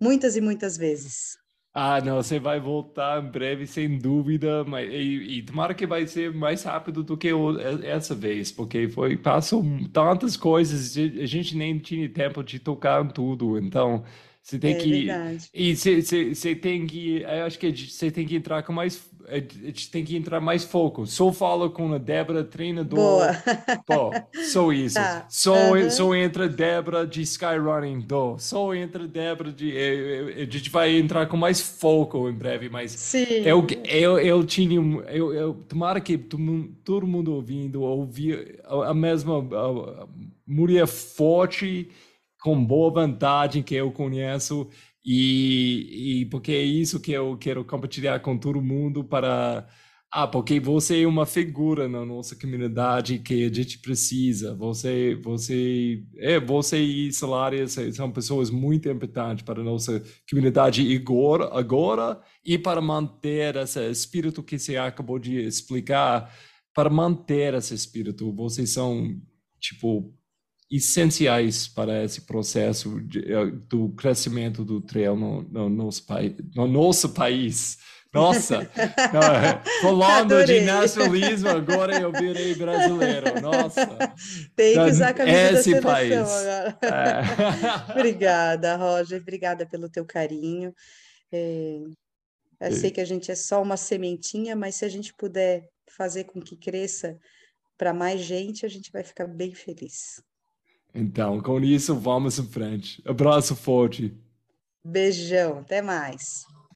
muitas e muitas vezes. Ah, não, você vai voltar em breve, sem dúvida, mas, e, e tomara que vai ser mais rápido do que o, essa vez, porque foi, passou tantas coisas, a gente nem tinha tempo de tocar tudo, então você tem É que. verdade. E você, tem que. Eu acho que você tem que entrar com mais. A gente tem que entrar mais foco. Só fala com a Débora, treinador. Boa. Pô, só isso. Tá. Só, Aham. só entra Débora de Skyrunning. Do. Só entra Débora de. A gente vai entrar com mais foco em breve, mas. Sim. Eu, eu, eu tinha. Eu, eu, tomara que todo mundo, ouvindo ouvir a, a mesma a- a mulher forte, com boa vontade que eu conheço, e, e porque é isso que eu quero compartilhar com todo mundo para. Ah, porque você é uma figura na nossa comunidade que a gente precisa. Você, você, é, você e Salária são pessoas muito importantes para a nossa comunidade agora, agora e para manter esse espírito que você acabou de explicar, para manter esse espírito. Vocês são, tipo, essenciais para esse processo de, eh, do crescimento do trail no, no nosso, no nosso país. Nossa, é, falando de Adorei. nacionalismo, agora eu virei brasileiro. Nossa, Tem que da- usar a camisa da esse seleção país. agora. É. Obrigada, Roger. Obrigada pelo teu carinho. É, eu sei que a gente é só uma sementinha, mas se a gente puder fazer com que cresça para mais gente, a gente vai ficar bem feliz. Então, com isso, vamos em frente. Abraço forte. Beijão, até mais.